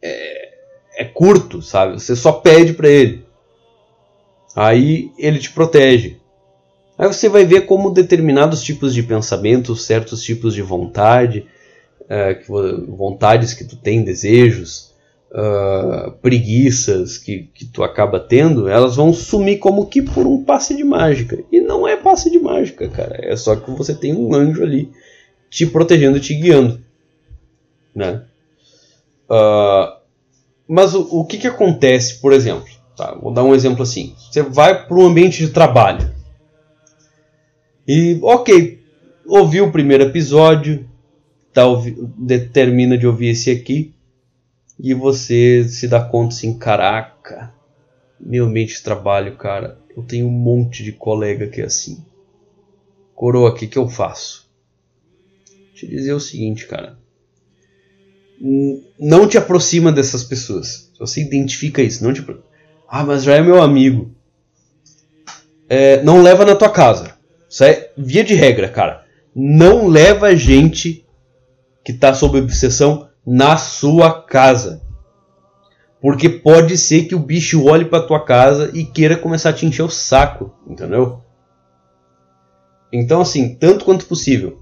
é, é curto, sabe? Você só pede para ele, aí ele te protege. Aí você vai ver como determinados tipos de pensamentos, certos tipos de vontade, uh, que, vontades que tu tem, desejos, uh, preguiças que, que tu acaba tendo, elas vão sumir como que por um passe de mágica. E não é passe de mágica, cara. É só que você tem um anjo ali te protegendo, te guiando. Né? Uh, mas o, o que, que acontece, por exemplo? Tá, vou dar um exemplo assim. Você vai para um ambiente de trabalho. E, ok, ouviu o primeiro episódio, tá, termina de ouvir esse aqui e você se dá conta assim, caraca, meu ambiente de trabalho, cara, eu tenho um monte de colega que é assim. Coroa, o que, que eu faço? Te dizer o seguinte, cara. Não te aproxima dessas pessoas. Se você identifica isso, não te Ah, mas já é meu amigo. É, não leva na tua casa. Isso é via de regra, cara. Não leva gente que está sob obsessão na sua casa. Porque pode ser que o bicho olhe para tua casa e queira começar a te encher o saco, entendeu? Então, assim, tanto quanto possível.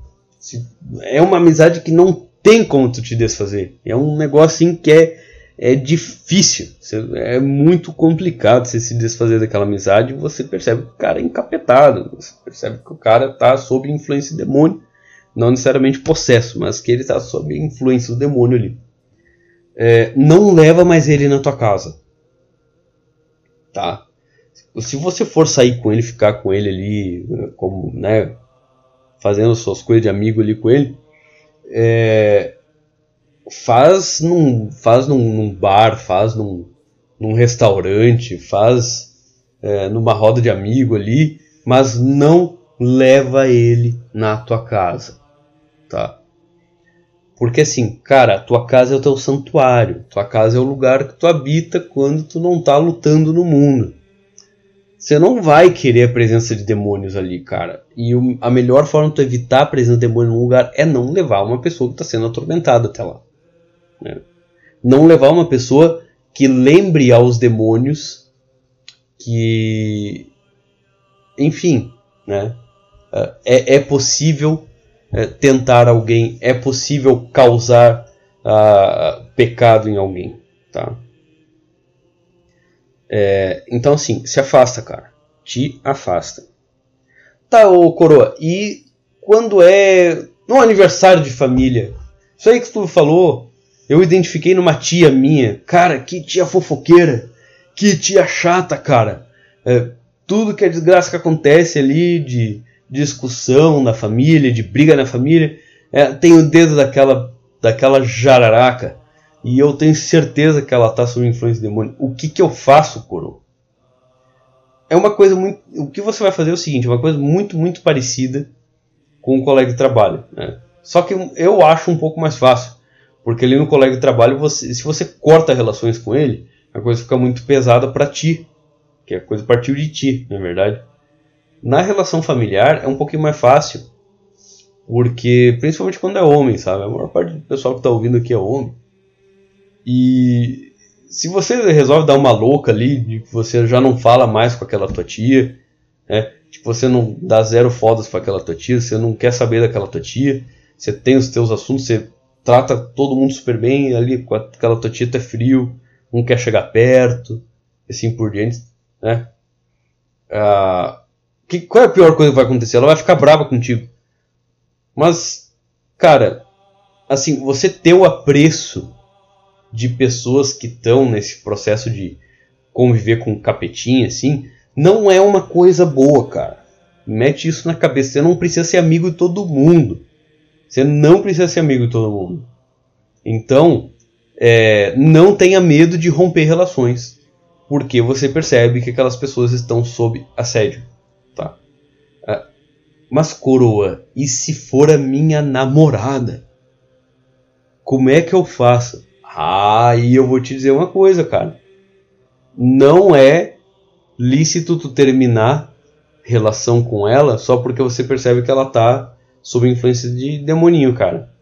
É uma amizade que não tem como tu te desfazer. É um negócio assim que é, é difícil. É muito complicado você se desfazer daquela amizade. Você percebe que o cara é encapetado. Você percebe que o cara está sob influência de demônio não necessariamente possesso, mas que ele está sob influência do demônio ali. É, não leva mais ele na tua casa. Tá? Se você for sair com ele, ficar com ele ali, como, né, fazendo suas coisas de amigo ali com ele, é, faz num, faz num, num, bar, faz num, num restaurante, faz é, numa roda de amigo ali, mas não leva ele na tua casa tá? Porque assim, cara, tua casa é o teu santuário, tua casa é o lugar que tu habita quando tu não tá lutando no mundo. Você não vai querer a presença de demônios ali, cara. E o, a melhor forma de tu evitar a presença de demônios num lugar é não levar uma pessoa que está sendo atormentada até lá. Né? Não levar uma pessoa que lembre aos demônios que, enfim, né? É, é possível é, tentar alguém, é possível causar uh, pecado em alguém, tá? É, então assim, se afasta, cara. Te afasta. Tá, ô coroa, e quando é no aniversário de família? Isso aí que tu falou, eu identifiquei numa tia minha. Cara, que tia fofoqueira. Que tia chata, cara. É, tudo que é desgraça que acontece ali de discussão na família, de briga na família, é, tem o dedo daquela, daquela jararaca. E eu tenho certeza que ela está sob influência do demônio. O que, que eu faço, coro? É uma coisa muito. O que você vai fazer é o seguinte: é uma coisa muito, muito parecida com um colega de trabalho. Né? Só que eu acho um pouco mais fácil. Porque ali no colega de trabalho, você, se você corta relações com ele, a coisa fica muito pesada para ti. Que a coisa partiu de ti, na é verdade. Na relação familiar é um pouquinho mais fácil, porque principalmente quando é homem, sabe? A maior parte do pessoal que está ouvindo aqui é homem. E se você resolve dar uma louca ali, de que você já não fala mais com aquela tua tia, né? Tipo, você não dá zero fodas para aquela tua tia, você não quer saber daquela tua tia, você tem os teus assuntos, você trata todo mundo super bem, ali com aquela tua tia tá frio, não quer chegar perto, assim por diante, né? Ah, que, qual é a pior coisa que vai acontecer? Ela vai ficar brava contigo. Mas, cara, assim, você ter o apreço de pessoas que estão nesse processo de conviver com capetinha, assim, não é uma coisa boa, cara. Mete isso na cabeça. Você não precisa ser amigo de todo mundo. Você não precisa ser amigo de todo mundo. Então, é, não tenha medo de romper relações. Porque você percebe que aquelas pessoas estão sob assédio. Mas, coroa, e se for a minha namorada? Como é que eu faço? Ah, e eu vou te dizer uma coisa, cara. Não é lícito tu terminar relação com ela só porque você percebe que ela tá sob influência de demoninho, cara.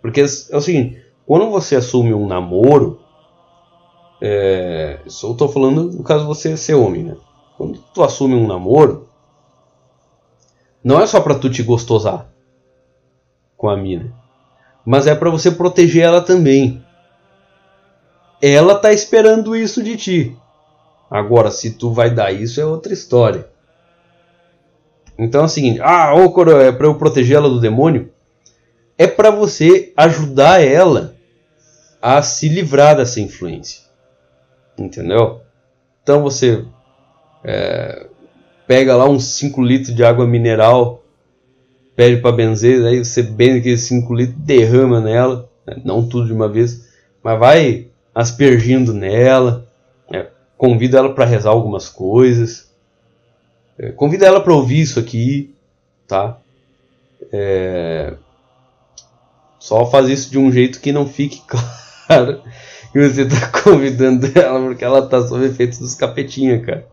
Porque é o seguinte, quando você assume um namoro, é, eu tô falando no caso você ser homem, né? Quando tu assume um namoro, não é só pra tu te gostosar com a mina, mas é para você proteger ela também. Ela tá esperando isso de ti. Agora, se tu vai dar isso é outra história. Então é o seguinte: ah, ô coroa, é para eu proteger ela do demônio? É para você ajudar ela a se livrar dessa influência. Entendeu? Então você é, pega lá uns 5 litros de água mineral, pede para benzer, aí você benze aqueles 5 litros, derrama nela, né? não tudo de uma vez, mas vai aspergindo nela, convida ela para rezar algumas coisas, é, convida ela para ouvir isso aqui, tá? É, só faz isso de um jeito que não fique claro que você está convidando ela porque ela está sob efeitos dos capetinha, cara.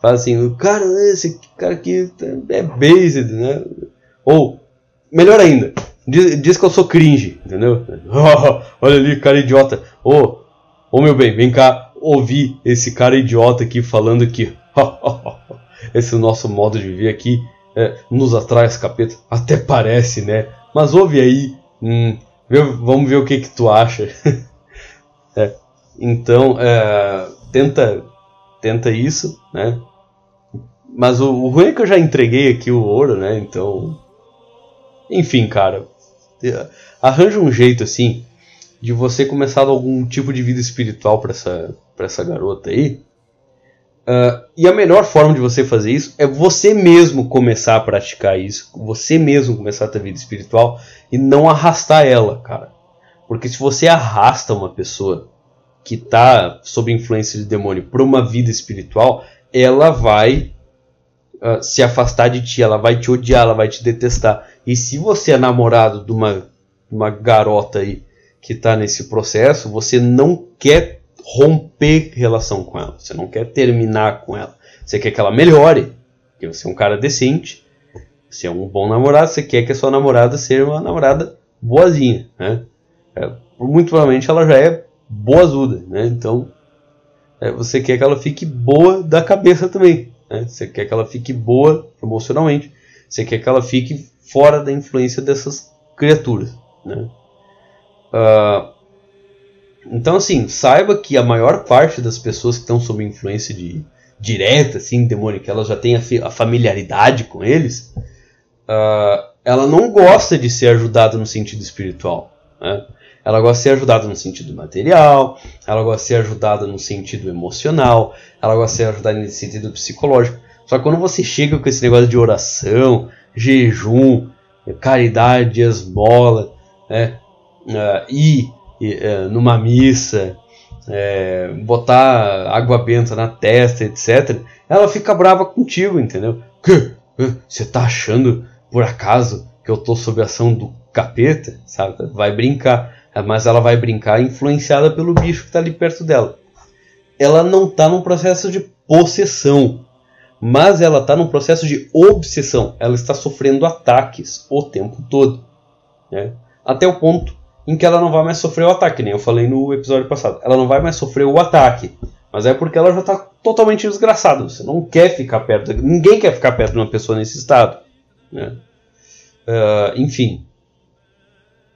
Fala assim, cara, esse cara aqui é based, né? Ou, melhor ainda, diz, diz que eu sou cringe, entendeu? Oh, olha ali, cara idiota. Ô, oh, oh, meu bem, vem cá, ouvir esse cara idiota aqui falando que esse nosso modo de viver aqui é, nos atrai as capeta. Até parece, né? Mas ouve aí, hum, vê, vamos ver o que que tu acha. é, então, é, tenta, tenta isso, né? Mas o, o ruim é que eu já entreguei aqui o ouro, né? Então, enfim, cara, arranja um jeito assim de você começar algum tipo de vida espiritual para essa para essa garota aí. Uh, e a melhor forma de você fazer isso é você mesmo começar a praticar isso, você mesmo começar a ter vida espiritual e não arrastar ela, cara. Porque se você arrasta uma pessoa que está sob influência de demônio para uma vida espiritual, ela vai uh, se afastar de ti, ela vai te odiar, ela vai te detestar. E se você é namorado de uma, uma garota aí que está nesse processo, você não quer romper relação com ela, você não quer terminar com ela. Você quer que ela melhore, porque você é um cara decente, você é um bom namorado, você quer que a sua namorada seja uma namorada boazinha, né? É, muito provavelmente ela já é boazuda, né? Então é, você quer que ela fique boa da cabeça também, né? Você quer que ela fique boa emocionalmente, você quer que ela fique fora da influência dessas criaturas, né? Uh, então, assim, saiba que a maior parte das pessoas que estão sob influência de direta, assim, demônica, elas já têm a, a familiaridade com eles, uh, ela não gosta de ser ajudada no sentido espiritual. Né? Ela gosta de ser ajudada no sentido material, ela gosta de ser ajudada no sentido emocional, ela gosta de ser ajudada no sentido psicológico. Só que quando você chega com esse negócio de oração, jejum, caridade, esmola, né? Uh, e é, numa missa, é, botar água benta na testa, etc., ela fica brava contigo, entendeu? Que? Você tá achando, por acaso, que eu tô sob ação do capeta? Sabe? Vai brincar. Mas ela vai brincar influenciada pelo bicho que tá ali perto dela. Ela não tá num processo de possessão, mas ela está num processo de obsessão. Ela está sofrendo ataques o tempo todo. Né? Até o ponto em que ela não vai mais sofrer o ataque, nem eu falei no episódio passado. Ela não vai mais sofrer o ataque, mas é porque ela já está totalmente desgraçada. Você não quer ficar perto, ninguém quer ficar perto de uma pessoa nesse estado. Né? Uh, enfim,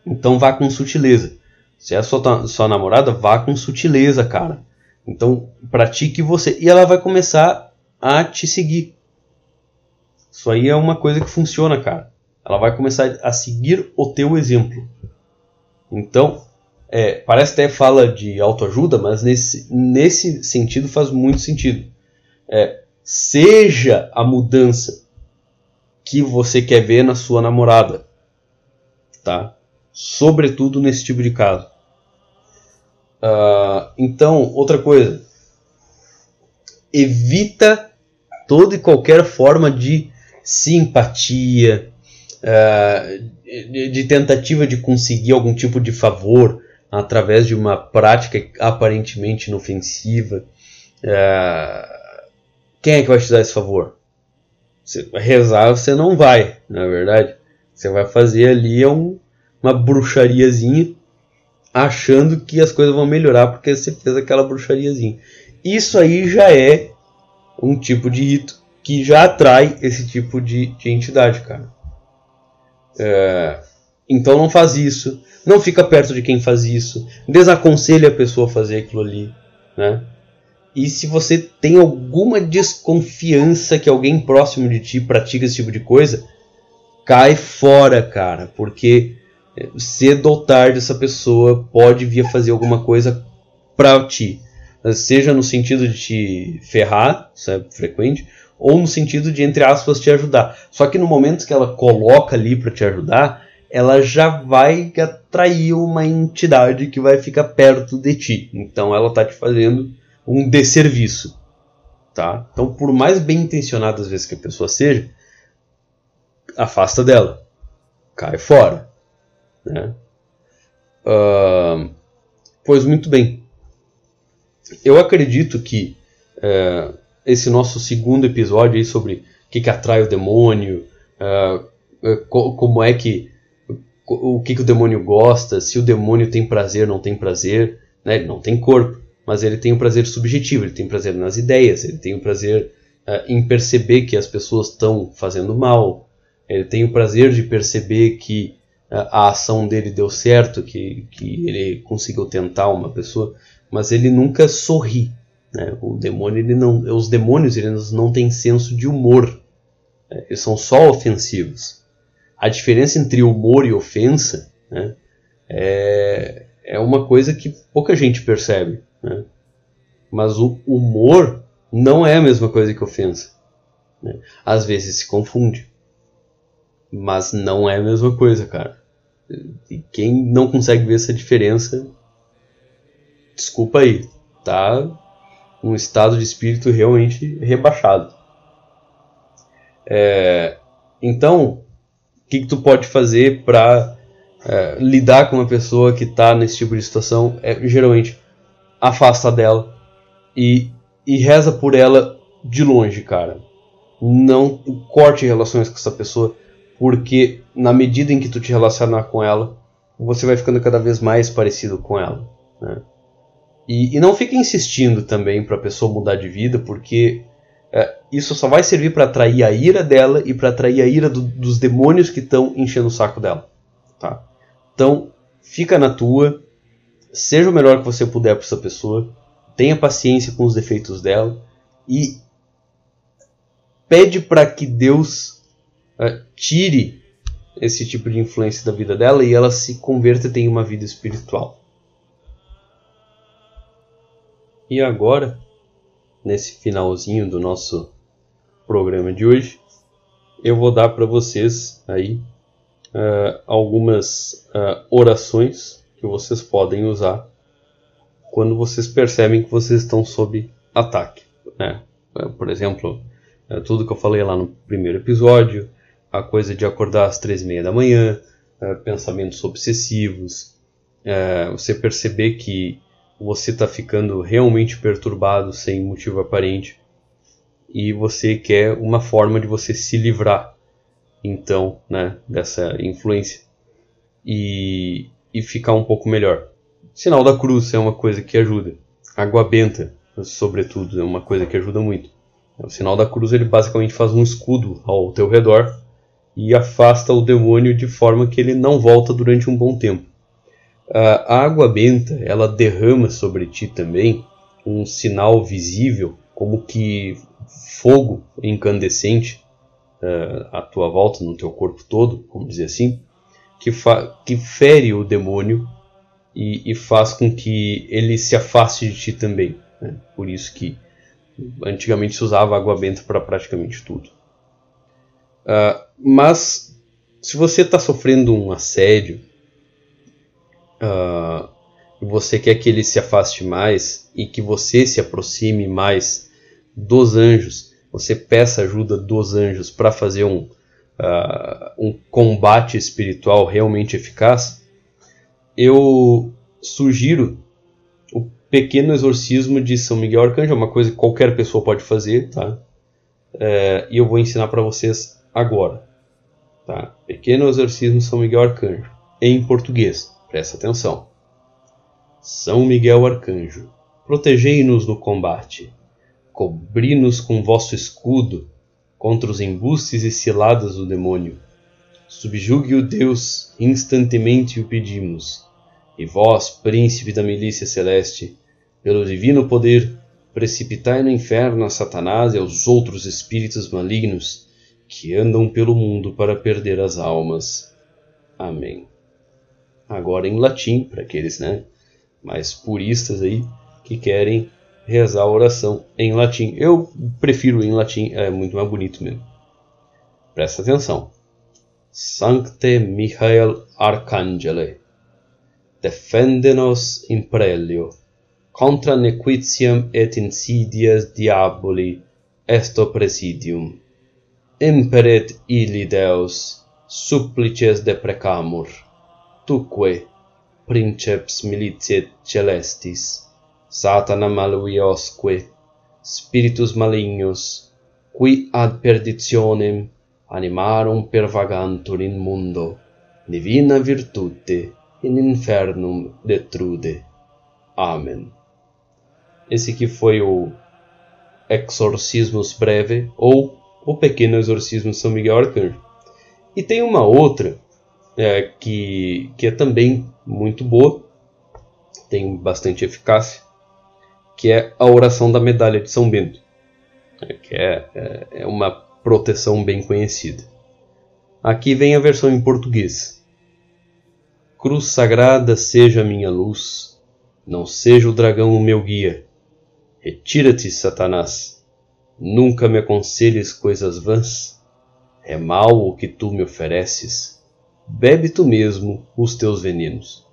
então vá com sutileza. Se é a sua, sua namorada, vá com sutileza, cara. Então pratique você. E ela vai começar a te seguir. Isso aí é uma coisa que funciona, cara. Ela vai começar a seguir o teu exemplo. Então, é, parece até fala de autoajuda, mas nesse, nesse sentido faz muito sentido. É, seja a mudança que você quer ver na sua namorada, tá? Sobretudo nesse tipo de caso. Uh, então, outra coisa, evita toda e qualquer forma de simpatia, uh, de, de tentativa de conseguir algum tipo de favor através de uma prática aparentemente inofensiva. Uh, quem é que vai te dar esse favor? Você rezar, você não vai, na é verdade. Você vai fazer ali um, uma bruxariazinha, achando que as coisas vão melhorar porque você fez aquela bruxariazinha. Isso aí já é um tipo de rito que já atrai esse tipo de, de entidade, cara. É, então não faz isso, não fica perto de quem faz isso, desaconselha a pessoa a fazer aquilo ali, né? E se você tem alguma desconfiança que alguém próximo de ti pratica esse tipo de coisa, cai fora, cara, porque cedo ou tarde essa pessoa pode vir a fazer alguma coisa para ti, seja no sentido de te ferrar, isso é frequente, ou no sentido de entre aspas te ajudar. Só que no momento que ela coloca ali para te ajudar, ela já vai atrair uma entidade que vai ficar perto de ti. Então ela tá te fazendo um desserviço, tá? Então, por mais bem intencionada às vezes que a pessoa seja, afasta dela, cai fora, né? Uh, pois muito bem. Eu acredito que uh, esse nosso segundo episódio aí sobre o que, que atrai o demônio, uh, como é que o que, que o demônio gosta, se o demônio tem prazer, não tem prazer, né? Ele não tem corpo, mas ele tem o um prazer subjetivo, ele tem prazer nas ideias, ele tem o prazer uh, em perceber que as pessoas estão fazendo mal, ele tem o prazer de perceber que a ação dele deu certo, que, que ele conseguiu tentar uma pessoa, mas ele nunca sorri. Né? O demônio, ele não, os demônios eles não têm senso de humor, né? eles são só ofensivos. A diferença entre humor e ofensa né, é, é uma coisa que pouca gente percebe. Né? Mas o humor não é a mesma coisa que ofensa. Né? Às vezes se confunde. Mas não é a mesma coisa, cara. E quem não consegue ver essa diferença, desculpa aí, tá um estado de espírito realmente rebaixado. É, então, o que, que, tu pode fazer para é, lidar com uma pessoa que está nesse tipo de situação? É geralmente afasta dela e, e reza por ela de longe, cara. Não corte relações com essa pessoa, porque na medida em que tu te relacionar com ela, você vai ficando cada vez mais parecido com ela. Né? E, e, não fique insistindo também para a pessoa mudar de vida, porque é, isso só vai servir para atrair a ira dela e para atrair a ira do, dos demônios que estão enchendo o saco dela. Tá? Então, fica na tua, seja o melhor que você puder para essa pessoa, tenha paciência com os defeitos dela e pede para que Deus uh, tire esse tipo de influência da vida dela e ela se converta e tenha uma vida espiritual. E agora, nesse finalzinho do nosso programa de hoje, eu vou dar para vocês aí uh, algumas uh, orações que vocês podem usar quando vocês percebem que vocês estão sob ataque. Né? Por exemplo, é, tudo que eu falei lá no primeiro episódio, a coisa de acordar às três e meia da manhã, é, pensamentos obsessivos, você perceber que você está ficando realmente perturbado sem motivo aparente e você quer uma forma de você se livrar então né, dessa influência e, e ficar um pouco melhor. Sinal da cruz é uma coisa que ajuda. Água benta, sobretudo, é uma coisa que ajuda muito. O sinal da cruz ele basicamente faz um escudo ao teu redor e afasta o demônio de forma que ele não volta durante um bom tempo. A água benta ela derrama sobre ti também um sinal visível, como que fogo incandescente uh, à tua volta, no teu corpo todo, como dizer assim, que, que fere o demônio e, e faz com que ele se afaste de ti também. Né? Por isso que antigamente se usava água benta para praticamente tudo. Uh, mas se você está sofrendo um assédio uh, e você quer que ele se afaste mais e que você se aproxime mais dos anjos, você peça ajuda dos anjos para fazer um, uh, um combate espiritual realmente eficaz, eu sugiro o pequeno exorcismo de São Miguel Arcanjo, é uma coisa que qualquer pessoa pode fazer, tá? É, e eu vou ensinar para vocês agora. Tá? Pequeno exorcismo São Miguel Arcanjo, em português, presta atenção. São Miguel Arcanjo, protegei-nos no combate, cobri-nos com vosso escudo contra os embustes e ciladas do demônio. Subjugue o Deus, instantemente o pedimos. E vós, príncipe da milícia celeste, pelo divino poder, precipitai no inferno a Satanás e aos outros espíritos malignos que andam pelo mundo para perder as almas. Amém. Agora em latim, para aqueles né, mais puristas aí que querem rezar a oração em latim. Eu prefiro em latim, é muito mais bonito mesmo. Presta atenção. Sancte Michael Arcangele, defende-nos in prelio, contra nequitiam et insidias diaboli esto presidium. imperet illi Deus, supplices deprecamur, tuque princeps militiae celestis, satana maluiosque, spiritus malignus, qui ad perditionem animarum pervagantur in mundo, divina virtute in infernum detrude. Amen. Esse aqui foi o Exorcismos Breve, ou o Pequeno Exorcismo de São Miguel Arcanjo. E tem uma outra é, que, que é também muito boa, tem bastante eficácia, que é a oração da medalha de São Bento, né, que é, é, é uma proteção bem conhecida. Aqui vem a versão em português. Cruz sagrada seja a minha luz, não seja o dragão o meu guia. Retira-te, Satanás. Nunca me aconselhes coisas vãs. É mal o que tu me ofereces. Bebe tu mesmo os teus venenos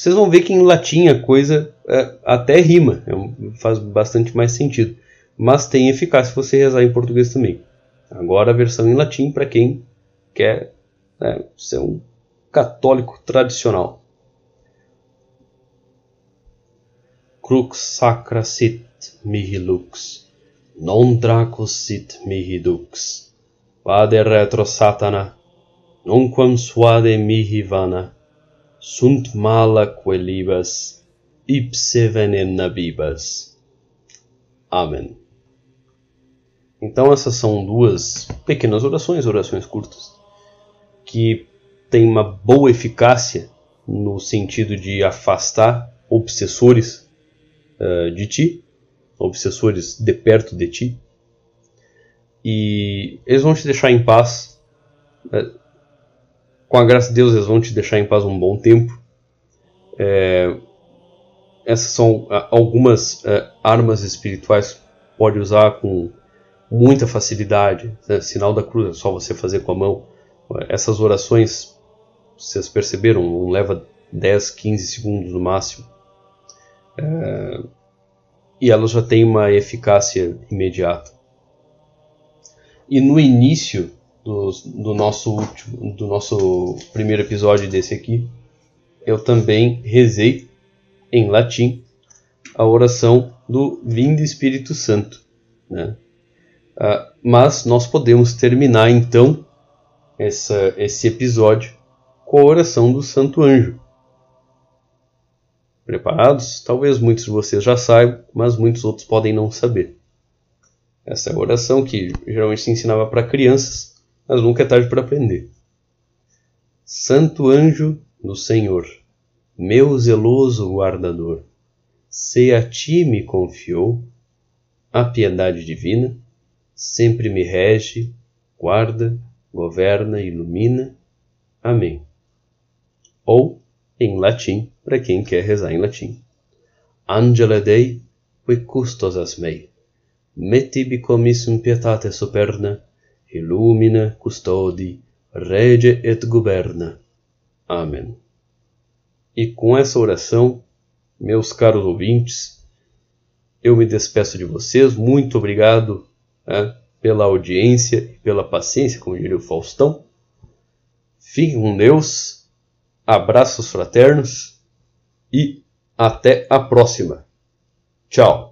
vocês vão ver que em latim a coisa é, até rima, é, faz bastante mais sentido. Mas tem eficácia se você rezar em português também. Agora a versão em latim para quem quer né, ser um católico tradicional. Crux sacra sit mihi lux, non dracus sit mihi dux. Vade retro satana, nunquam suade mihi vana sunt mala quelibas, ipse venena bibas. Amém. Então essas são duas pequenas orações, orações curtas, que têm uma boa eficácia no sentido de afastar obsessores uh, de ti, obsessores de perto de ti, e eles vão te deixar em paz. Uh, com a graça de Deus, eles vão te deixar em paz um bom tempo. É, essas são algumas é, armas espirituais que pode usar com muita facilidade. Né? Sinal da cruz é só você fazer com a mão. Essas orações, vocês perceberam, leva 10, 15 segundos no máximo. É, e elas já têm uma eficácia imediata. E no início do, do nosso último, do nosso primeiro episódio desse aqui, eu também rezei em latim a oração do Vinde Espírito Santo, né? Uh, mas nós podemos terminar então essa, esse episódio com a oração do Santo Anjo. Preparados? Talvez muitos de vocês já saibam, mas muitos outros podem não saber. Essa é a oração que geralmente se ensinava para crianças mas nunca é tarde para aprender. Santo anjo do Senhor, meu zeloso guardador, se a ti me confiou, a piedade divina sempre me rege, guarda, governa ilumina. Amém. Ou, em latim, para quem quer rezar em latim. Angela Dei, qui custosas mei, mettibi commissum pietate superna, illumina, custodi, rege et governa. Amém. E com essa oração, meus caros ouvintes, eu me despeço de vocês. Muito obrigado né, pela audiência e pela paciência, como diria o Faustão. Fiquem com Deus, abraços fraternos e até a próxima. Tchau.